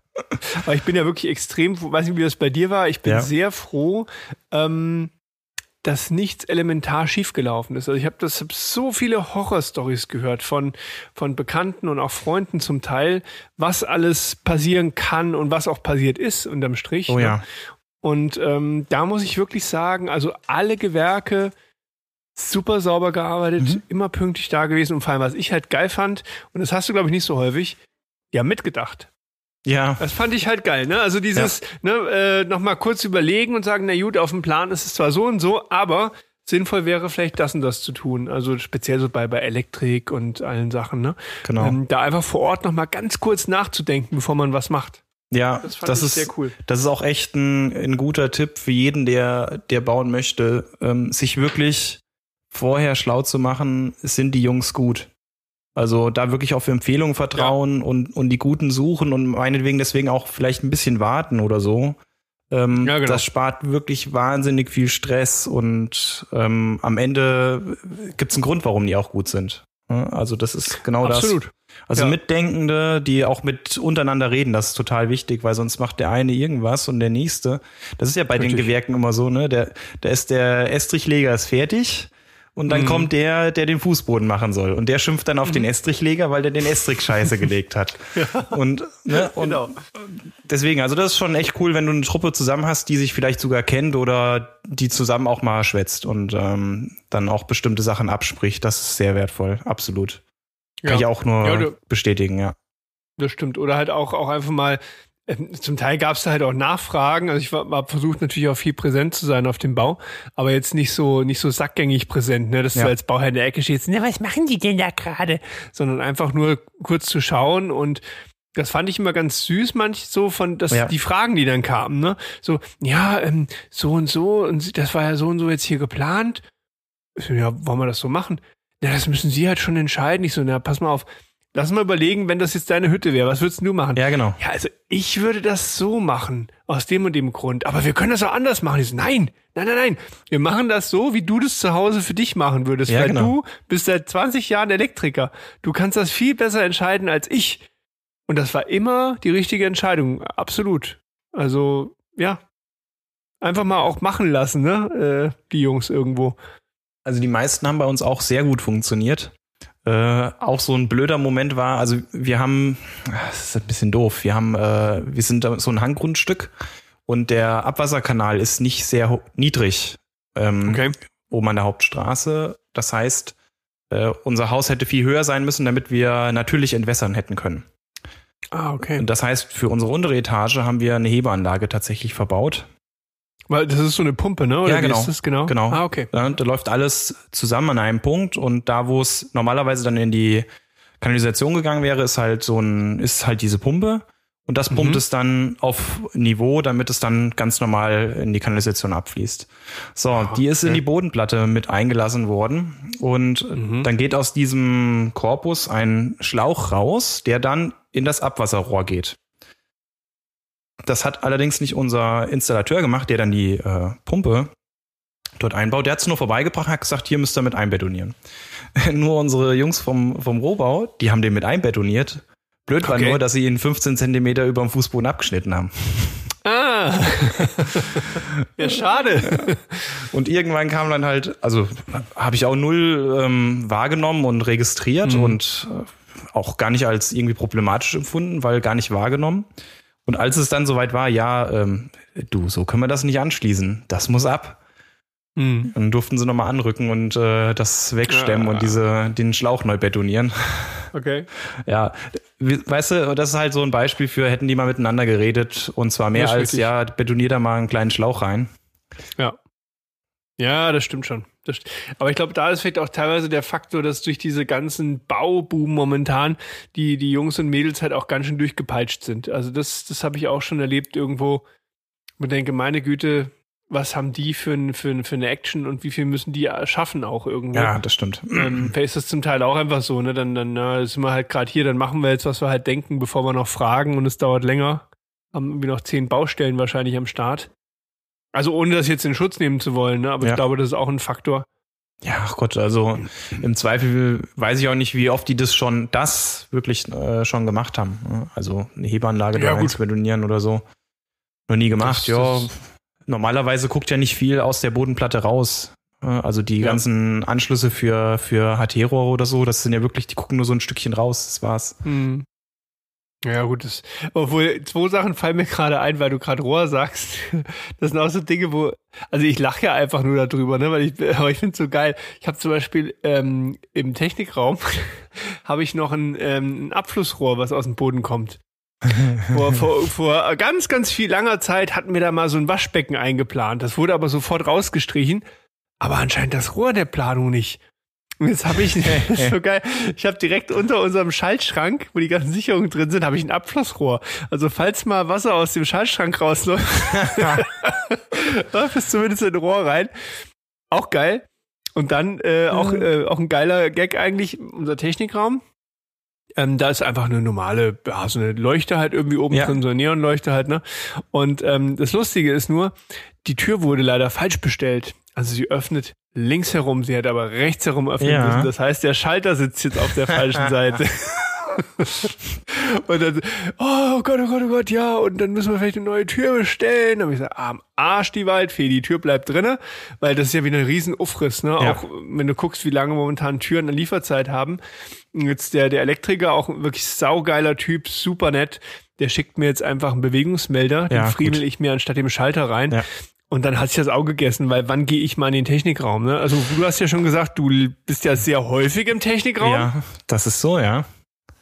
Aber ich bin ja wirklich extrem, weiß nicht, wie das bei dir war, ich bin ja. sehr froh, ähm, dass nichts elementar schiefgelaufen ist. Also ich habe das hab so viele Horrorstories gehört von von Bekannten und auch Freunden zum Teil, was alles passieren kann und was auch passiert ist unterm Strich. Oh ne? ja. Und ähm, da muss ich wirklich sagen, also alle Gewerke super sauber gearbeitet, mhm. immer pünktlich da gewesen und vor allem was ich halt geil fand und das hast du glaube ich nicht so häufig ja mitgedacht. Ja. Das fand ich halt geil, ne? Also dieses, ja. ne, äh, nochmal kurz überlegen und sagen, na gut, auf dem Plan ist es zwar so und so, aber sinnvoll wäre vielleicht das und das zu tun. Also speziell so bei, bei Elektrik und allen Sachen, ne? Genau. Ähm, da einfach vor Ort nochmal ganz kurz nachzudenken, bevor man was macht. Ja, das, das ist sehr cool. Das ist auch echt ein, ein guter Tipp für jeden, der, der bauen möchte, ähm, sich wirklich vorher schlau zu machen, sind die Jungs gut. Also da wirklich auf Empfehlungen vertrauen ja. und, und die Guten suchen und meinetwegen deswegen auch vielleicht ein bisschen warten oder so. Ähm, ja, genau. Das spart wirklich wahnsinnig viel Stress und ähm, am Ende gibt's einen Grund, warum die auch gut sind. Also das ist genau Absolut. das. Also ja. Mitdenkende, die auch mit untereinander reden, das ist total wichtig, weil sonst macht der eine irgendwas und der nächste. Das ist ja bei Richtig. den Gewerken immer so, ne? Der, da ist der Estrichleger ist fertig Und dann mhm. kommt der, der den Fußboden machen soll. Und der schimpft dann auf mhm. den Estrichleger, weil der den Estrich scheiße gelegt hat. ja. Und, ne, und genau. deswegen, also das ist schon echt cool, wenn du eine Truppe zusammen hast, die sich vielleicht sogar kennt oder die zusammen auch mal schwätzt und ähm, dann auch bestimmte Sachen abspricht. Das ist sehr wertvoll, absolut. Kann ja. ich auch nur ja, bestätigen, ja. Das stimmt. Oder halt auch, auch einfach mal zum Teil gab es da halt auch Nachfragen. Also ich war versucht natürlich auch viel präsent zu sein auf dem Bau, aber jetzt nicht so nicht so sackgängig präsent, ne, dass ja. du als Bauherr in der Ecke stehst. Na, was machen die denn da gerade? Sondern einfach nur kurz zu schauen und das fand ich immer ganz süß, manch so von dass ja. die Fragen, die dann kamen, ne, so ja ähm, so und so und das war ja so und so jetzt hier geplant. So, ja, wollen wir das so machen? Ja, das müssen Sie halt schon entscheiden. Ich so, na, pass mal auf Lass mal überlegen, wenn das jetzt deine Hütte wäre, was würdest du machen? Ja, genau. Ja, also ich würde das so machen, aus dem und dem Grund. Aber wir können das auch anders machen. Ich so, nein, nein, nein, nein. Wir machen das so, wie du das zu Hause für dich machen würdest. Ja, weil genau. du bist seit 20 Jahren Elektriker. Du kannst das viel besser entscheiden als ich. Und das war immer die richtige Entscheidung. Absolut. Also, ja. Einfach mal auch machen lassen, ne? Äh, die Jungs irgendwo. Also die meisten haben bei uns auch sehr gut funktioniert. Äh, auch so ein blöder Moment war, also wir haben, das ist ein bisschen doof, wir haben, äh, wir sind so ein Hanggrundstück und der Abwasserkanal ist nicht sehr niedrig ähm, okay. oben an der Hauptstraße. Das heißt, äh, unser Haus hätte viel höher sein müssen, damit wir natürlich entwässern hätten können. Ah, okay. Und das heißt, für unsere untere Etage haben wir eine Hebeanlage tatsächlich verbaut. Weil das ist so eine Pumpe, ne? Oder ja, genau. Genau. genau. Ah, okay. Ja, da läuft alles zusammen an einem Punkt und da, wo es normalerweise dann in die Kanalisation gegangen wäre, ist halt so ein, ist halt diese Pumpe und das pumpt mhm. es dann auf Niveau, damit es dann ganz normal in die Kanalisation abfließt. So, oh, die ist okay. in die Bodenplatte mit eingelassen worden und mhm. dann geht aus diesem Korpus ein Schlauch raus, der dann in das Abwasserrohr geht. Das hat allerdings nicht unser Installateur gemacht, der dann die äh, Pumpe dort einbaut. Der hat es nur vorbeigebracht, hat gesagt, hier müsst ihr mit einbetonieren. nur unsere Jungs vom, vom Rohbau, die haben den mit einbetoniert. Blöd war okay. nur, dass sie ihn 15 Zentimeter über dem Fußboden abgeschnitten haben. Ah, ja, schade. Und irgendwann kam dann halt, also habe ich auch null ähm, wahrgenommen und registriert mhm. und äh, auch gar nicht als irgendwie problematisch empfunden, weil gar nicht wahrgenommen. Und als es dann soweit war, ja, ähm, du, so können wir das nicht anschließen. Das muss ab. Mhm. Dann durften sie nochmal anrücken und äh, das wegstemmen ja. und diese, den Schlauch neu betonieren. Okay. Ja, weißt du, das ist halt so ein Beispiel für, hätten die mal miteinander geredet und zwar mehr als, richtig. ja, betonier da mal einen kleinen Schlauch rein. Ja. Ja, das stimmt schon. Das, aber ich glaube, da ist vielleicht auch teilweise der Faktor, dass durch diese ganzen Bauboom momentan die, die Jungs und Mädels halt auch ganz schön durchgepeitscht sind. Also das, das habe ich auch schon erlebt irgendwo. Ich denke, meine Güte, was haben die für, ein, für, für eine Action und wie viel müssen die schaffen auch irgendwo? Ja, das stimmt. Ähm, ist das zum Teil auch einfach so, ne? Dann, dann na, sind wir halt gerade hier, dann machen wir jetzt, was wir halt denken, bevor wir noch fragen und es dauert länger. Haben irgendwie noch zehn Baustellen wahrscheinlich am Start. Also ohne das jetzt in Schutz nehmen zu wollen, ne? aber ja. ich glaube, das ist auch ein Faktor. Ja, ach Gott, also im Zweifel weiß ich auch nicht, wie oft die das schon, das wirklich äh, schon gemacht haben. Also eine Hebeanlage ja, da zu betonieren oder so. Noch nie gemacht, ja. Normalerweise guckt ja nicht viel aus der Bodenplatte raus. Ne? Also die ja. ganzen Anschlüsse für, für HT-Rohre oder so, das sind ja wirklich, die gucken nur so ein Stückchen raus, das war's. Mhm. Ja, gut, das, obwohl zwei Sachen fallen mir gerade ein, weil du gerade Rohr sagst. Das sind auch so Dinge, wo, also ich lache ja einfach nur darüber, ne, weil ich, aber ich finde es so geil. Ich habe zum Beispiel ähm, im Technikraum habe ich noch ein, ähm, ein Abflussrohr, was aus dem Boden kommt. vor, vor, vor ganz, ganz viel langer Zeit hatten wir da mal so ein Waschbecken eingeplant. Das wurde aber sofort rausgestrichen. Aber anscheinend das Rohr der Planung nicht. Und jetzt habe ich, das ist so geil, ich habe direkt unter unserem Schaltschrank, wo die ganzen Sicherungen drin sind, habe ich ein Abflussrohr. Also falls mal Wasser aus dem Schaltschrank rausläuft, läuft es zumindest in ein Rohr rein. Auch geil. Und dann äh, auch, mhm. äh, auch ein geiler Gag eigentlich, unser Technikraum. Ähm, da ist einfach eine normale, ja, so eine Leuchte halt irgendwie oben ja. drin, so eine Neonleuchte halt, ne? Und ähm, das Lustige ist nur, die Tür wurde leider falsch bestellt. Also sie öffnet links herum, sie hätte aber rechts herum öffnen ja. müssen. Das heißt, der Schalter sitzt jetzt auf der falschen Seite. und dann, oh Gott, oh Gott, oh Gott, ja, und dann müssen wir vielleicht eine neue Tür bestellen. Dann habe ich gesagt, am Arsch die Waldfee, die Tür bleibt drinne, weil das ist ja wie eine riesen Uffriss, ne? Ja. Auch wenn du guckst, wie lange momentan Türen eine Lieferzeit haben. Jetzt der, der Elektriker, auch wirklich saugeiler Typ, super nett. Der schickt mir jetzt einfach einen Bewegungsmelder, den ja, friemel ich mir anstatt dem Schalter rein. Ja. Und dann hat sich das auch gegessen, weil wann gehe ich mal in den Technikraum? Ne? Also du hast ja schon gesagt, du bist ja sehr häufig im Technikraum. Ja, das ist so, ja.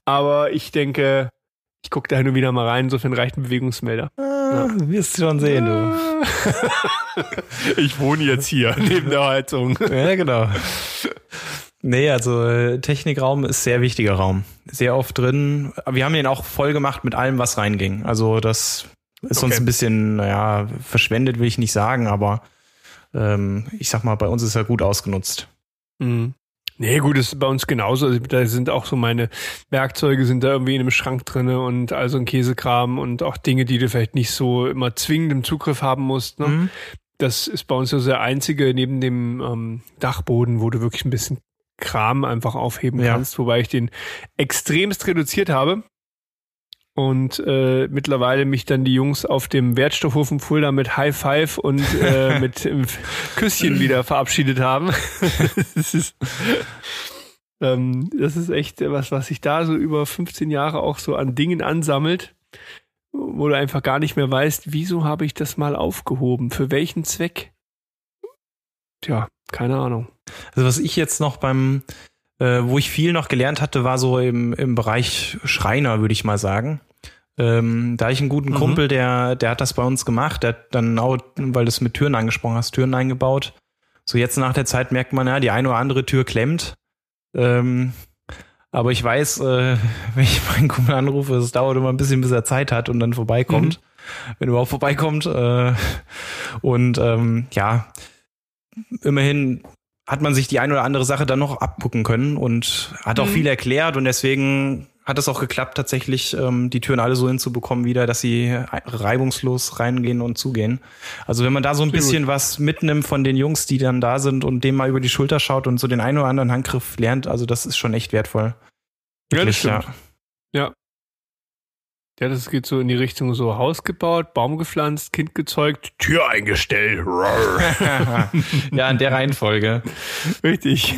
Aber ich denke, ich gucke da hin und wieder mal rein, insofern reicht ein Bewegungsmelder. Ah, ja. Wirst du schon sehen, du. ich wohne jetzt hier neben der Heizung. Ja, genau. Nee, also Technikraum ist sehr wichtiger Raum. Sehr oft drin. Wir haben ihn auch voll gemacht mit allem, was reinging. Also das ist okay. uns ein bisschen, naja, verschwendet will ich nicht sagen, aber ähm, ich sag mal, bei uns ist er gut ausgenutzt. Mhm. Nee, gut, ist bei uns genauso. Also, da sind auch so meine Werkzeuge sind da irgendwie in einem Schrank drinne und also ein Käsekram und auch Dinge, die du vielleicht nicht so immer zwingend im Zugriff haben musst. Ne? Mhm. Das ist bei uns so der einzige neben dem ähm, Dachboden, wo du wirklich ein bisschen Kram einfach aufheben ja. kannst, wobei ich den extremst reduziert habe und äh, mittlerweile mich dann die Jungs auf dem Wertstoffhof in Fulda mit High Five und äh, mit Küsschen wieder verabschiedet haben. das, ist, ähm, das ist echt was, was sich da so über 15 Jahre auch so an Dingen ansammelt, wo du einfach gar nicht mehr weißt, wieso habe ich das mal aufgehoben, für welchen Zweck. Tja, keine Ahnung. Also was ich jetzt noch beim äh, wo ich viel noch gelernt hatte, war so im, im Bereich Schreiner, würde ich mal sagen. Ähm, da ich einen guten mhm. Kumpel, der, der hat das bei uns gemacht, der hat dann auch, weil du es mit Türen angesprochen hast, Türen eingebaut. So jetzt nach der Zeit merkt man, ja, die eine oder andere Tür klemmt. Ähm, aber ich weiß, äh, wenn ich meinen Kumpel anrufe, es dauert immer ein bisschen, bis er Zeit hat und dann vorbeikommt. Mhm. Wenn er überhaupt vorbeikommt. Äh, und ähm, ja, immerhin hat man sich die eine oder andere Sache dann noch abgucken können und hat auch mhm. viel erklärt und deswegen hat es auch geklappt, tatsächlich ähm, die Türen alle so hinzubekommen wieder, dass sie reibungslos reingehen und zugehen. Also wenn man da so ein Sehr bisschen gut. was mitnimmt von den Jungs, die dann da sind und dem mal über die Schulter schaut und so den einen oder anderen Handgriff lernt, also das ist schon echt wertvoll. Wirklich, ja, das stimmt. Ja. ja. Ja, das geht so in die Richtung so Haus gebaut, Baum gepflanzt, Kind gezeugt, Tür eingestellt. ja, in der Reihenfolge. Richtig.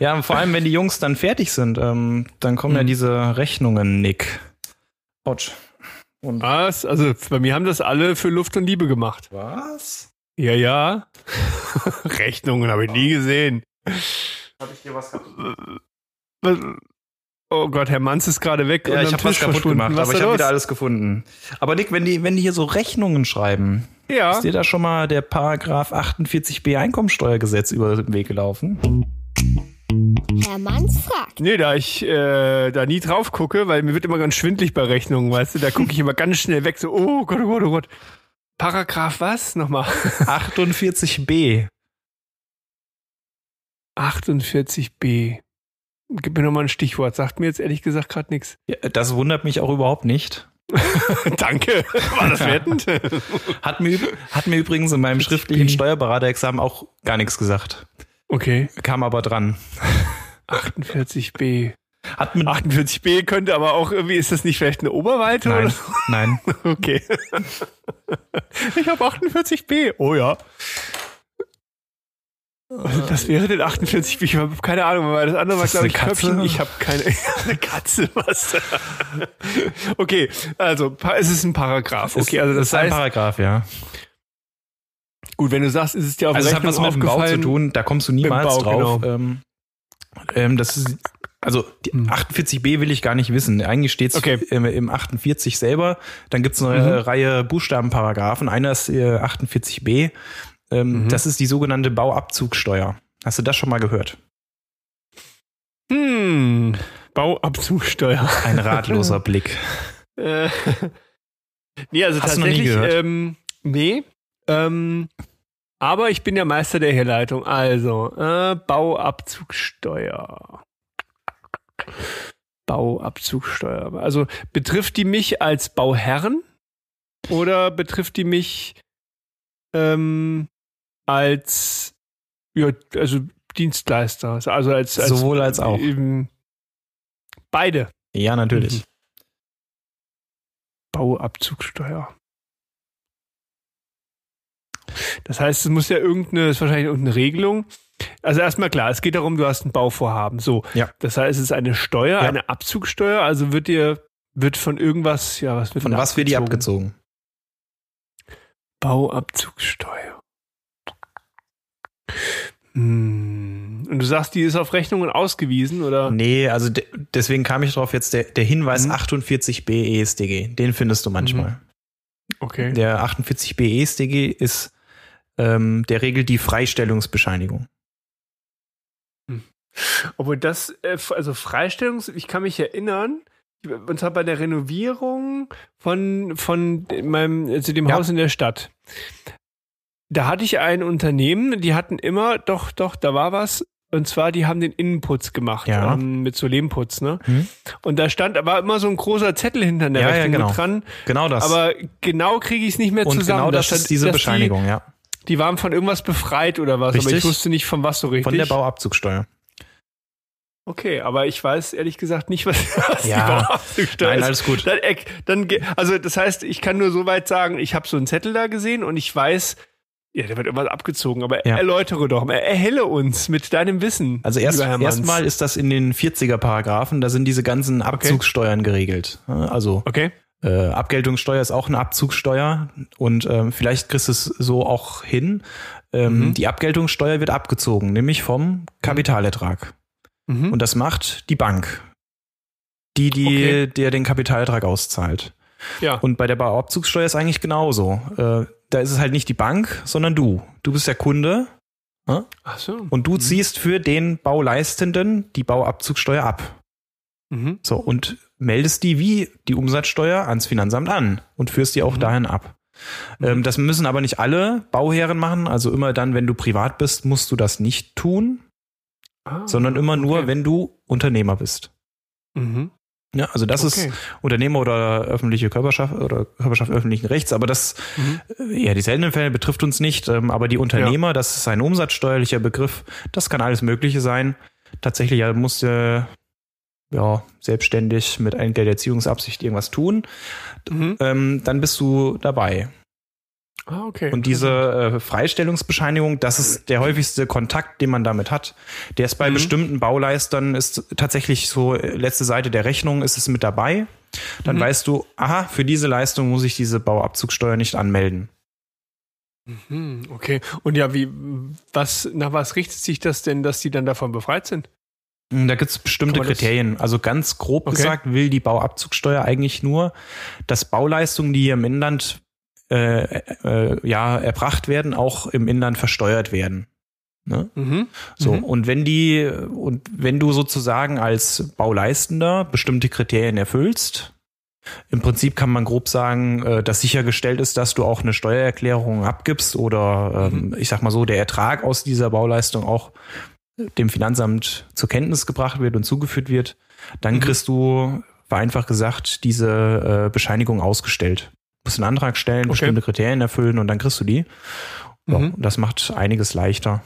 ja, und vor allem, wenn die Jungs dann fertig sind, ähm, dann kommen mhm. ja diese Rechnungen, Nick. Autsch. Und Was? Also bei mir haben das alle für Luft und Liebe gemacht. Was? Ja, ja. Rechnungen habe ich nie gesehen. Habe ich dir was gehabt? Oh Gott, Herr Manz ist gerade weg ja, und ich habe was kaputt gemacht, was aber ich habe wieder alles gefunden. Aber Nick, wenn die, wenn die hier so Rechnungen schreiben, ja. ist dir da schon mal der Paragraph 48b Einkommensteuergesetz über den Weg gelaufen? Herr Manns fragt. Nee, da ich äh, da nie drauf gucke, weil mir wird immer ganz schwindlig bei Rechnungen, weißt du, da gucke ich immer ganz schnell weg, so, oh Gott, oh Gott, oh Gott. Paragraph was? Nochmal. 48b. 48b. Gib mir nochmal ein Stichwort. Sagt mir jetzt ehrlich gesagt gerade nichts. Ja, das wundert mich auch überhaupt nicht. Danke. War das wertend? hat, mir, hat mir übrigens in meinem schriftlichen Steuerberaterexamen auch gar nichts gesagt. Okay. Kam aber dran. 48b. Hat mit 48b könnte aber auch irgendwie, ist das nicht vielleicht eine Oberweite? Nein. Oder? Nein. okay. ich habe 48b. Oh ja. Das wäre den 48 Ich habe keine Ahnung, weil das andere war, glaube ich, Köpfchen. Ich habe keine eine Katze, was? okay, also es ist ein Paragraph. Okay, also das ist heißt, ein Paragraph, ja. Gut, wenn du sagst, ist es dir auf also Rechnung es hat was mit dem Bau zu tun, da kommst du niemals Bau, drauf. Genau. Ähm, ähm, das ist also die 48b hm. will ich gar nicht wissen. Eigentlich steht es okay. im, im, 48 selber. Dann gibt es eine mhm. Reihe Buchstabenparagraphen. Einer ist äh, 48b. Ähm, mhm. Das ist die sogenannte Bauabzugsteuer. Hast du das schon mal gehört? Hm, Bauabzugsteuer. Ein ratloser Blick. Äh, nee, also Hast tatsächlich, du noch nie gehört? Ähm, nee. Ähm, aber ich bin der Meister der Herleitung. Also, äh, Bauabzugsteuer. Bauabzugsteuer. Also betrifft die mich als Bauherren oder betrifft die mich ähm, als ja, also Dienstleister, also als, als sowohl als auch eben beide. Ja, natürlich. Mhm. Bauabzugsteuer. Das heißt, es muss ja irgendeine, ist wahrscheinlich irgendeine Regelung. Also erstmal klar, es geht darum, du hast ein Bauvorhaben. So. Ja. Das heißt, es ist eine Steuer, ja. eine Abzugsteuer, also wird dir, wird von irgendwas, ja, was wird Von was wird die abgezogen? Bauabzugsteuer. Hm. Und du sagst, die ist auf Rechnungen ausgewiesen, oder? Nee, also de deswegen kam ich drauf jetzt, der, der Hinweis mhm. 48b ESDG, den findest du manchmal. Mhm. Okay. Der 48b ESDG ist, ähm, der regelt die Freistellungsbescheinigung. Hm. Obwohl das, äh, also Freistellungs, ich kann mich erinnern, und zwar bei der Renovierung von, von meinem, also dem ja. Haus in der Stadt. Da hatte ich ein Unternehmen, die hatten immer, doch, doch, da war was. Und zwar, die haben den Innenputz gemacht ja. ähm, mit so Lehmputz, ne? Mhm. Und da stand, war immer so ein großer Zettel hinter der ja, Rechnung ja, genau. dran. Genau das. Aber genau kriege ich es nicht mehr Und zusammen. Genau das stand, ist diese Bescheinigung, die, ja. Die waren von irgendwas befreit oder was, richtig. aber ich wusste nicht von was so richtig. Von der Bauabzugsteuer. Okay, aber ich weiß ehrlich gesagt nicht, was, was ja. die Bauabzugsteuer Nein, alles gut. Dann, dann, also das heißt, ich kann nur so weit sagen, ich habe so einen Zettel da gesehen und ich weiß, ja, da wird irgendwas abgezogen, aber ja. erläutere doch, erhelle uns mit deinem Wissen. Also erst, erstmal ist das in den 40er Paragraphen, da sind diese ganzen Abzugssteuern okay. geregelt. Also okay. äh, Abgeltungssteuer ist auch eine Abzugssteuer und ähm, vielleicht kriegst du es so auch hin. Ähm, mhm. Die Abgeltungssteuer wird abgezogen, nämlich vom Kapitalertrag. Mhm. Und das macht die Bank, die, die okay. der den Kapitalertrag auszahlt. Ja. Und bei der Bauabzugssteuer ist eigentlich genauso. Äh, da ist es halt nicht die Bank, sondern du. Du bist der Kunde. Äh? Ach so. Und du mhm. ziehst für den Bauleistenden die Bauabzugssteuer ab. Mhm. So, und meldest die wie die Umsatzsteuer ans Finanzamt an und führst die auch mhm. dahin ab. Mhm. Ähm, das müssen aber nicht alle Bauherren machen. Also immer dann, wenn du privat bist, musst du das nicht tun ah, sondern immer nur, okay. wenn du Unternehmer bist. Mhm. Ja, also das okay. ist Unternehmer oder öffentliche Körperschaft oder Körperschaft öffentlichen Rechts, aber das, mhm. Äh, ja, die seltenen Fälle betrifft uns nicht, ähm, aber die Unternehmer, ja. das ist ein umsatzsteuerlicher Begriff, das kann alles Mögliche sein. Tatsächlich ja, musst du ja, selbstständig mit Entgelterziehungsabsicht irgendwas tun, mhm. ähm, dann bist du dabei. Ah, okay. Und diese äh, Freistellungsbescheinigung, das ist der häufigste Kontakt, den man damit hat. Der ist bei mhm. bestimmten Bauleistern, ist tatsächlich so, äh, letzte Seite der Rechnung ist es mit dabei. Dann mhm. weißt du, aha, für diese Leistung muss ich diese Bauabzugsteuer nicht anmelden. Mhm, okay. Und ja, wie, was, nach was richtet sich das denn, dass die dann davon befreit sind? Hm, da gibt es bestimmte Kriterien. Also ganz grob okay. gesagt will die Bauabzugsteuer eigentlich nur, dass Bauleistungen, die hier im Inland äh, äh, ja erbracht werden, auch im Inland versteuert werden. Ne? Mhm. So, mhm. und wenn die, und wenn du sozusagen als Bauleistender bestimmte Kriterien erfüllst, im Prinzip kann man grob sagen, äh, dass sichergestellt ist, dass du auch eine Steuererklärung abgibst oder ähm, mhm. ich sag mal so, der Ertrag aus dieser Bauleistung auch dem Finanzamt zur Kenntnis gebracht wird und zugeführt wird, dann mhm. kriegst du, vereinfacht gesagt, diese äh, Bescheinigung ausgestellt musst einen Antrag stellen, okay. bestimmte Kriterien erfüllen und dann kriegst du die. Ja, mhm. Das macht einiges leichter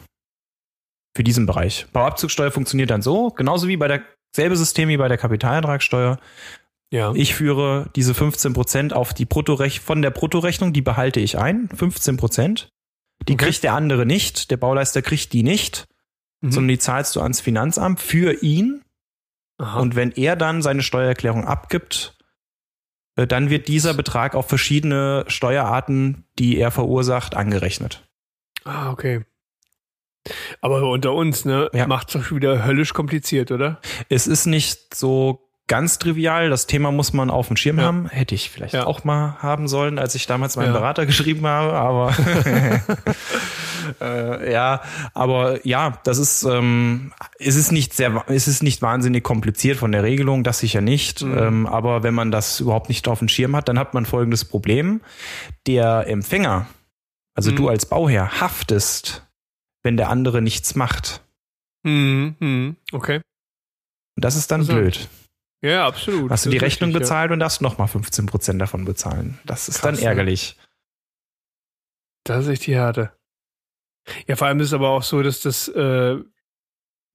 für diesen Bereich. Bauabzugssteuer funktioniert dann so, genauso wie bei der selbe System wie bei der Kapitalertragssteuer. Ja. Ich führe diese 15 Prozent auf die Bruttorech von der Bruttorechnung, die behalte ich ein, 15 Prozent. Die okay. kriegt der andere nicht, der Bauleister kriegt die nicht, mhm. sondern die zahlst du ans Finanzamt für ihn. Aha. Und wenn er dann seine Steuererklärung abgibt, dann wird dieser Betrag auf verschiedene Steuerarten, die er verursacht, angerechnet. Ah, okay. Aber unter uns, ne, ja. macht es doch wieder höllisch kompliziert, oder? Es ist nicht so ganz trivial. Das Thema muss man auf dem Schirm ja. haben. Hätte ich vielleicht ja. auch mal haben sollen, als ich damals meinen ja. Berater geschrieben habe, aber äh, ja, aber ja, das ist, ähm, es ist nicht sehr, es ist nicht wahnsinnig kompliziert von der Regelung, das sicher nicht. Mhm. Ähm, aber wenn man das überhaupt nicht auf dem Schirm hat, dann hat man folgendes Problem. Der Empfänger, also mhm. du als Bauherr, haftest, wenn der andere nichts macht. Mhm. mhm. Okay. Und das ist dann also. blöd. Ja, absolut. Hast du die Rechnung richtig, bezahlt ja. und darfst nochmal 15 Prozent davon bezahlen. Das ist Krass, dann ärgerlich. Das ist echt die Härte. Ja, vor allem ist es aber auch so, dass das äh,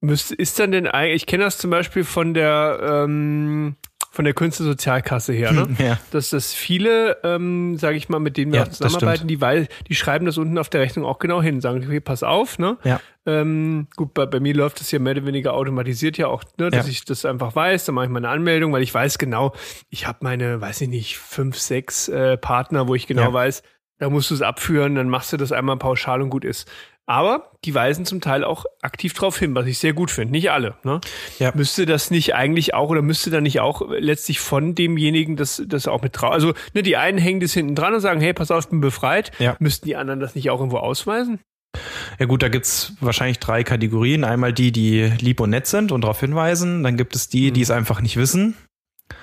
müsste, ist dann denn eigentlich, ich kenne das zum Beispiel von der, ähm, von der Künstlersozialkasse her, ne? Ja. Dass das viele, ähm, sage ich mal, mit denen wir ja, zusammenarbeiten, die, weil, die schreiben das unten auf der Rechnung auch genau hin, sagen, okay, pass auf, ne? Ja. Ähm, gut, bei, bei mir läuft das ja mehr oder weniger automatisiert ja auch, ne, dass ja. ich das einfach weiß, dann mache ich meine Anmeldung, weil ich weiß genau, ich habe meine, weiß ich nicht, fünf, sechs äh, Partner, wo ich genau weiß, da musst du es abführen, dann machst du das einmal pauschal und gut ist. Aber die weisen zum Teil auch aktiv drauf hin, was ich sehr gut finde. Nicht alle. Ne? Ja. Müsste das nicht eigentlich auch oder müsste da nicht auch letztlich von demjenigen das, das auch mit drauf? Also ne, die einen hängen das hinten dran und sagen, hey, pass auf, ich bin befreit. Ja. Müssten die anderen das nicht auch irgendwo ausweisen? Ja gut, da gibt's wahrscheinlich drei Kategorien. Einmal die, die lieb und nett sind und darauf hinweisen. Dann gibt es die, mhm. die es einfach nicht wissen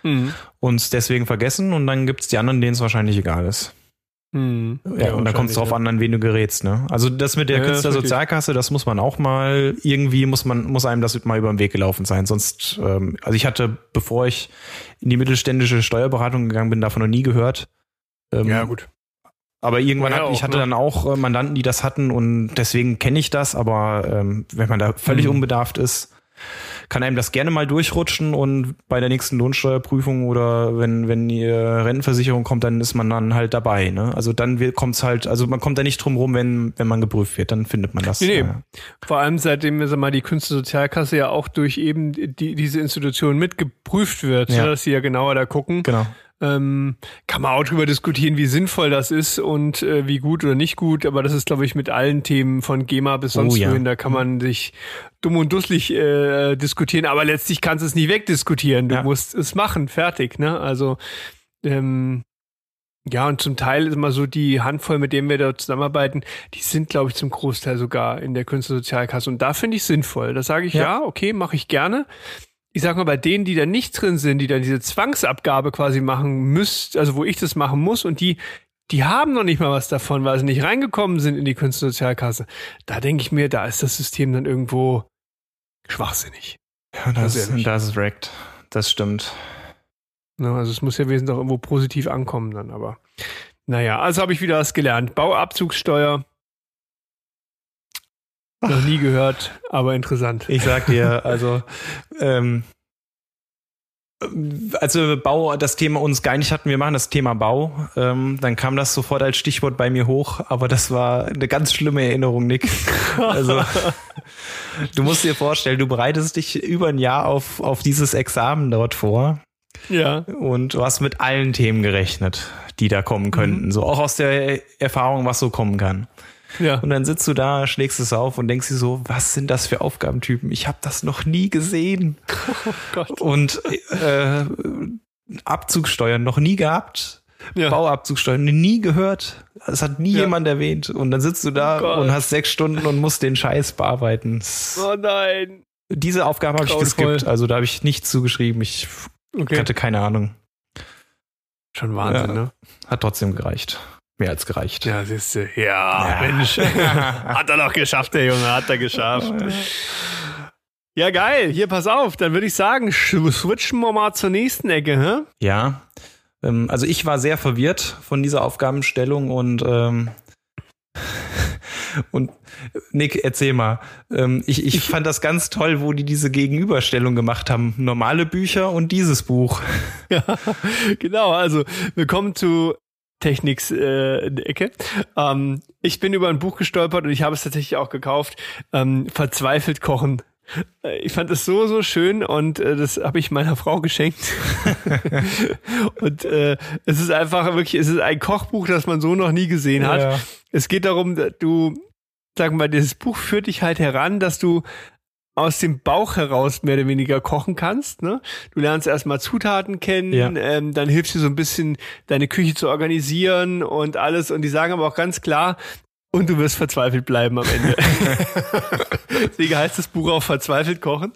mhm. und es deswegen vergessen. Und dann gibt's die anderen, denen es wahrscheinlich egal ist. Hm. Ja, ja, und da kommt es drauf an, an wen du gerätst, ne? Also das mit der ja, Künstlersozialkasse, das muss man auch mal, irgendwie muss man, muss einem das mal über den Weg gelaufen sein. Sonst, ähm, also ich hatte, bevor ich in die mittelständische Steuerberatung gegangen bin, davon noch nie gehört. Ähm, ja, gut. Aber irgendwann ja, hat, ich hatte ne? dann auch äh, Mandanten, die das hatten und deswegen kenne ich das, aber ähm, wenn man da völlig hm. unbedarft ist, kann einem das gerne mal durchrutschen und bei der nächsten Lohnsteuerprüfung oder wenn, wenn die Rentenversicherung kommt, dann ist man dann halt dabei. Ne? Also dann kommt es halt, also man kommt da nicht drum rum, wenn, wenn man geprüft wird, dann findet man das. Nee, nee. Vor allem seitdem sag mal, die Künstlersozialkasse ja auch durch eben die, diese Institution mitgeprüft wird, ja. dass sie ja genauer da gucken. Genau ähm, kann man auch drüber diskutieren, wie sinnvoll das ist und äh, wie gut oder nicht gut. Aber das ist, glaube ich, mit allen Themen von GEMA bis sonst oh, ja. wohin. Da kann man sich dumm und dusselig äh, diskutieren. Aber letztlich kannst du es nicht wegdiskutieren. Du ja. musst es machen, fertig. Ne? Also ähm, ja, und zum Teil ist immer so die Handvoll, mit denen wir da zusammenarbeiten, die sind, glaube ich, zum Großteil sogar in der Künstlersozialkasse. Und da finde ich sinnvoll. Da sage ich, ja, ja okay, mache ich gerne ich sag mal, bei denen, die da nicht drin sind, die dann diese Zwangsabgabe quasi machen müsst, also wo ich das machen muss und die, die haben noch nicht mal was davon, weil sie nicht reingekommen sind in die Künstlersozialkasse. Da denke ich mir, da ist das System dann irgendwo schwachsinnig. Ja, das, das, das ist wrecked. Das stimmt. Ja, also es muss ja wesentlich auch irgendwo positiv ankommen dann, aber naja, also habe ich wieder was gelernt. Bauabzugssteuer noch nie gehört, aber interessant. Ich sag dir, also ähm, als wir Bau das Thema uns geeinigt hatten, wir machen das Thema Bau, ähm, dann kam das sofort als Stichwort bei mir hoch, aber das war eine ganz schlimme Erinnerung, Nick. Also du musst dir vorstellen, du bereitest dich über ein Jahr auf, auf dieses Examen dort vor. Ja. Und du hast mit allen Themen gerechnet, die da kommen könnten. Mhm. So auch aus der Erfahrung, was so kommen kann. Ja. Und dann sitzt du da, schlägst es auf und denkst dir so, was sind das für Aufgabentypen? Ich habe das noch nie gesehen. Oh Gott. Und äh, Abzugsteuern noch nie gehabt. Ja. Bauabzugsteuern nie gehört. Das hat nie ja. jemand erwähnt. Und dann sitzt du da oh und hast sechs Stunden und musst den Scheiß bearbeiten. Oh nein. Diese Aufgabe habe ich geskippt. Also da habe ich nichts zugeschrieben. Ich okay. hatte keine Ahnung. Schon Wahnsinn, ja. ne? Hat trotzdem gereicht mehr als gereicht. Ja, siehst du. Ja, ja. Mensch. hat er doch geschafft, der Junge, hat er geschafft. Ja, geil. Hier, pass auf. Dann würde ich sagen, switchen wir mal zur nächsten Ecke, hä? Ja. Ähm, also ich war sehr verwirrt von dieser Aufgabenstellung und ähm, und Nick, erzähl mal. Ähm, ich, ich fand das ganz toll, wo die diese Gegenüberstellung gemacht haben. Normale Bücher und dieses Buch. Ja, genau. Also wir kommen zu Techniks äh, Ecke. Ähm, ich bin über ein Buch gestolpert und ich habe es tatsächlich auch gekauft. Ähm, Verzweifelt kochen. Äh, ich fand es so, so schön und äh, das habe ich meiner Frau geschenkt. und äh, es ist einfach wirklich, es ist ein Kochbuch, das man so noch nie gesehen hat. Ja. Es geht darum, du, sagen wir mal, dieses Buch führt dich halt heran, dass du aus dem Bauch heraus mehr oder weniger kochen kannst. Ne? Du lernst erstmal Zutaten kennen, ja. ähm, dann hilfst du so ein bisschen, deine Küche zu organisieren und alles. Und die sagen aber auch ganz klar, und du wirst verzweifelt bleiben am Ende. Deswegen heißt das Buch auch verzweifelt kochen.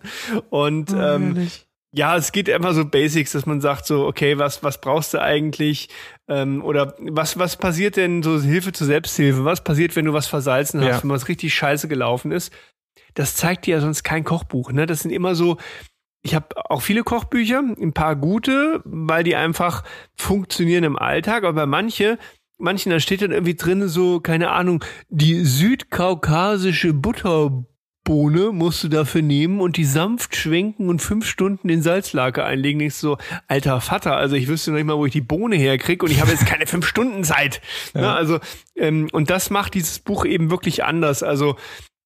Und oh, ähm, ja, es geht immer so Basics, dass man sagt so, okay, was was brauchst du eigentlich? Ähm, oder was was passiert denn so Hilfe zur Selbsthilfe? Was passiert, wenn du was versalzen hast, ja. wenn was richtig scheiße gelaufen ist? Das zeigt dir ja sonst kein Kochbuch. Ne? Das sind immer so, ich habe auch viele Kochbücher, ein paar gute, weil die einfach funktionieren im Alltag, aber manche, manchen, da steht dann irgendwie drin so, keine Ahnung, die südkaukasische Butterbohne Bohne musst du dafür nehmen und die sanft schwenken und fünf Stunden in Salzlake einlegen. Du so, alter Vater, also ich wüsste noch nicht mal, wo ich die Bohne herkriege und ich habe jetzt keine fünf Stunden Zeit. Ja. Ne, also, ähm, und das macht dieses Buch eben wirklich anders. Also,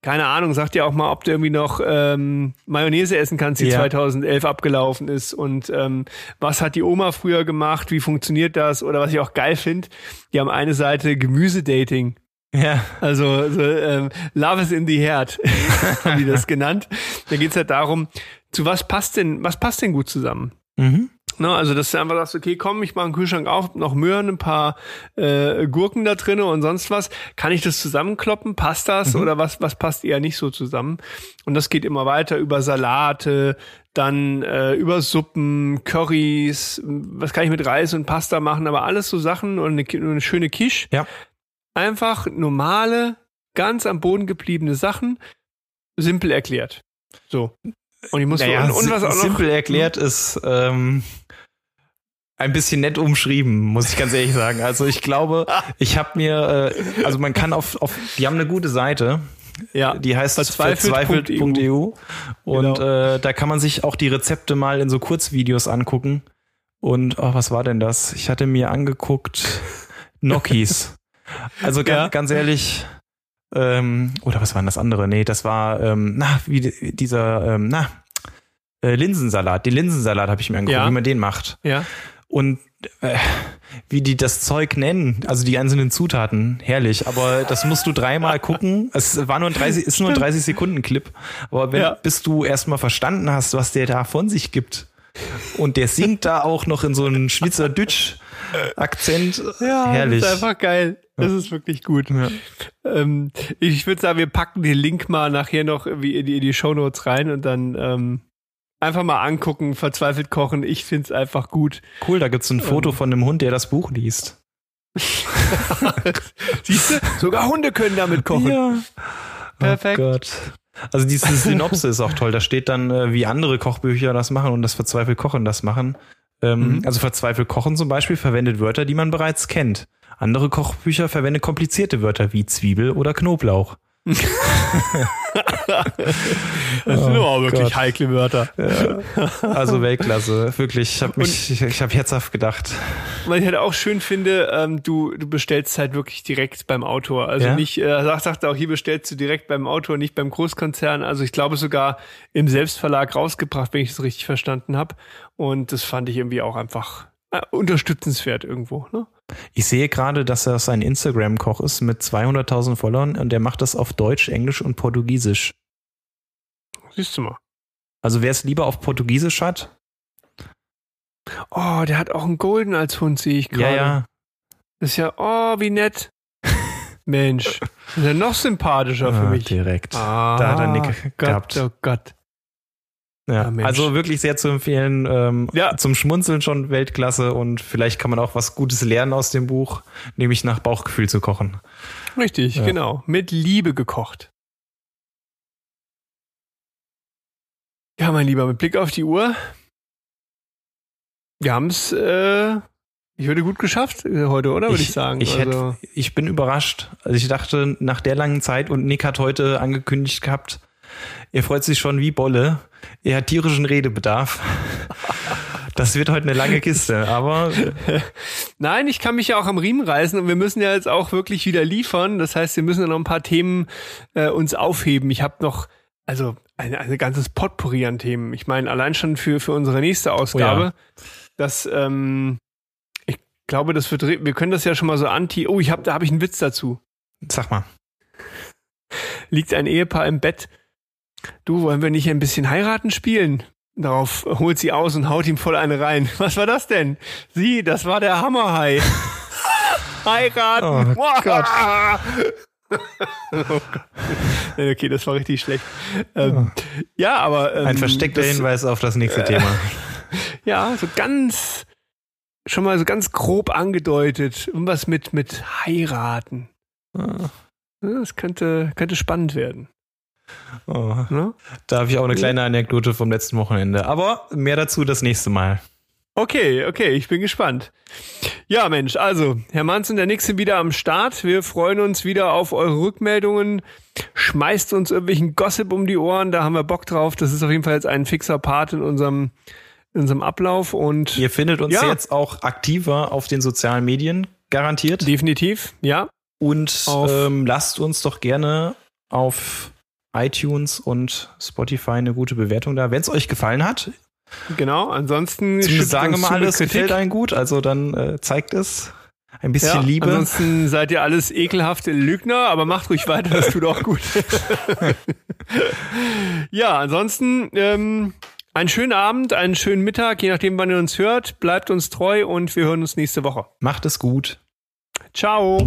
keine Ahnung, sagt ja auch mal, ob du irgendwie noch ähm, Mayonnaise essen kannst, die ja. 2011 abgelaufen ist und ähm, was hat die Oma früher gemacht, wie funktioniert das oder was ich auch geil finde, die haben eine Seite Gemüsedating. Ja. Also so, ähm, Love is in the Heart, haben die das genannt. Da geht's halt darum, zu was passt denn, was passt denn gut zusammen? Mhm. Ne, also, dass du einfach sagst, okay, komm, ich mache einen Kühlschrank auf, noch Möhren, ein paar äh, Gurken da drinne und sonst was. Kann ich das zusammenkloppen? Passt das? Mhm. Oder was, was passt eher nicht so zusammen? Und das geht immer weiter über Salate, dann äh, über Suppen, Currys, was kann ich mit Reis und Pasta machen, aber alles so Sachen und eine, eine schöne Quiche. Ja. Einfach normale, ganz am Boden gebliebene Sachen, simpel erklärt. So. Und ich muss naja, und, und was auch noch. Simpel erklärt ist ähm, ein bisschen nett umschrieben, muss ich ganz ehrlich sagen. Also ich glaube, ich habe mir, äh, also man kann auf, auf, die haben eine gute Seite. Ja, die heißt verzweifelt.eu verzweifelt e und genau. äh, da kann man sich auch die Rezepte mal in so Kurzvideos angucken. Und oh, was war denn das? Ich hatte mir angeguckt Nokis. Also ja. ganz ehrlich, ähm, oder was war denn das andere? Nee, das war, ähm, na, wie dieser, ähm, na, äh, Linsensalat. Den Linsensalat habe ich mir angeguckt, ja. wie man den macht. Ja. Und äh, wie die das Zeug nennen, also die einzelnen Zutaten, herrlich. Aber das musst du dreimal gucken. Es war nur ein 30, ist nur ein 30 Sekunden Clip. Aber wenn, ja. bis du erstmal verstanden hast, was der da von sich gibt. Und der singt da auch noch in so einem Schweizerdütsch Akzent. Ja, herrlich. Das ist einfach geil. Das ist wirklich gut. Ja. Ähm, ich würde sagen, wir packen den Link mal nachher noch wie in die, in die Show Notes rein und dann ähm, einfach mal angucken, verzweifelt kochen. Ich finde es einfach gut. Cool, da gibt's ein Foto ähm. von einem Hund, der das Buch liest. Siehst du? Sogar Hunde können damit kochen. Ja. Perfekt. Oh Gott. Also diese Synopse ist auch toll. Da steht dann, äh, wie andere Kochbücher das machen und das verzweifelt Kochen das machen. Ähm, mhm. Also verzweifelt Kochen zum Beispiel verwendet Wörter, die man bereits kennt. Andere Kochbücher verwenden komplizierte Wörter wie Zwiebel oder Knoblauch. Das sind oh, aber wirklich Gott. heikle Wörter. Ja. Also Weltklasse, wirklich. Ich habe mich, ich, ich habe herzhaft gedacht. Was ich halt auch schön finde, ähm, du du bestellst halt wirklich direkt beim Autor. Also ja? nicht, äh, sagt sagt auch hier bestellst du direkt beim Autor, nicht beim Großkonzern. Also ich glaube sogar im Selbstverlag rausgebracht, wenn ich es richtig verstanden habe. Und das fand ich irgendwie auch einfach unterstützenswert irgendwo. Ne? Ich sehe gerade, dass er ein Instagram-Koch ist mit 200.000 Followern und der macht das auf Deutsch, Englisch und Portugiesisch. Siehst du mal. Also wer es lieber auf Portugiesisch hat. Oh, der hat auch einen Golden als Hund, sehe ich gerade. Ja, ja. Das ist ja, oh, wie nett. Mensch, ist ja noch sympathischer für ah, mich. Direkt. Ah, da hat er Nick Gott, gehabt. Oh Gott. Ja, ja also wirklich sehr zu empfehlen. Ähm, ja. Zum Schmunzeln schon Weltklasse und vielleicht kann man auch was Gutes lernen aus dem Buch, nämlich nach Bauchgefühl zu kochen. Richtig, ja. genau. Mit Liebe gekocht. Ja, mein Lieber, mit Blick auf die Uhr. Wir haben es, äh, ich würde gut geschafft heute, oder würde ich, ich, sagen? Ich, also. hätte, ich bin überrascht. Also ich dachte, nach der langen Zeit und Nick hat heute angekündigt gehabt, er freut sich schon wie Bolle. Er hat tierischen Redebedarf. Das wird heute eine lange Kiste, aber. Nein, ich kann mich ja auch am Riemen reißen und wir müssen ja jetzt auch wirklich wieder liefern. Das heißt, wir müssen ja noch ein paar Themen äh, uns aufheben. Ich habe noch, also ein, ein ganzes Potpourri an Themen. Ich meine, allein schon für, für unsere nächste Ausgabe, oh ja. das, ähm, ich glaube, das wird, wir können das ja schon mal so anti, oh, ich habe, da habe ich einen Witz dazu. Sag mal. Liegt ein Ehepaar im Bett, du, wollen wir nicht ein bisschen heiraten spielen? Darauf holt sie aus und haut ihm voll eine rein. Was war das denn? Sie, das war der Hammerhai. heiraten. Oh Gott. oh okay, das war richtig schlecht. Ähm, ja, aber. Ähm, Ein versteckter das, Hinweis auf das nächste äh, Thema. Ja, so ganz, schon mal so ganz grob angedeutet. Irgendwas mit, mit heiraten. Ah. Das könnte, könnte spannend werden. Oh. Ne? Da habe ich auch eine kleine Anekdote vom letzten Wochenende. Aber mehr dazu das nächste Mal. Okay, okay, ich bin gespannt. Ja, Mensch, also, Herr Manzen, der nächste wieder am Start. Wir freuen uns wieder auf eure Rückmeldungen. Schmeißt uns irgendwelchen Gossip um die Ohren, da haben wir Bock drauf. Das ist auf jeden Fall jetzt ein fixer Part in unserem, in unserem Ablauf und. Ihr findet uns ja. jetzt auch aktiver auf den sozialen Medien, garantiert. Definitiv, ja. Und ähm, lasst uns doch gerne auf iTunes und Spotify eine gute Bewertung da. Wenn es euch gefallen hat, Genau, ansonsten sagen wir mal, alles gefällt einem gut, also dann äh, zeigt es ein bisschen ja, Liebe. Ansonsten seid ihr alles ekelhafte Lügner, aber macht ruhig weiter, das tut auch gut. ja, ansonsten ähm, einen schönen Abend, einen schönen Mittag, je nachdem, wann ihr uns hört. Bleibt uns treu und wir hören uns nächste Woche. Macht es gut. Ciao.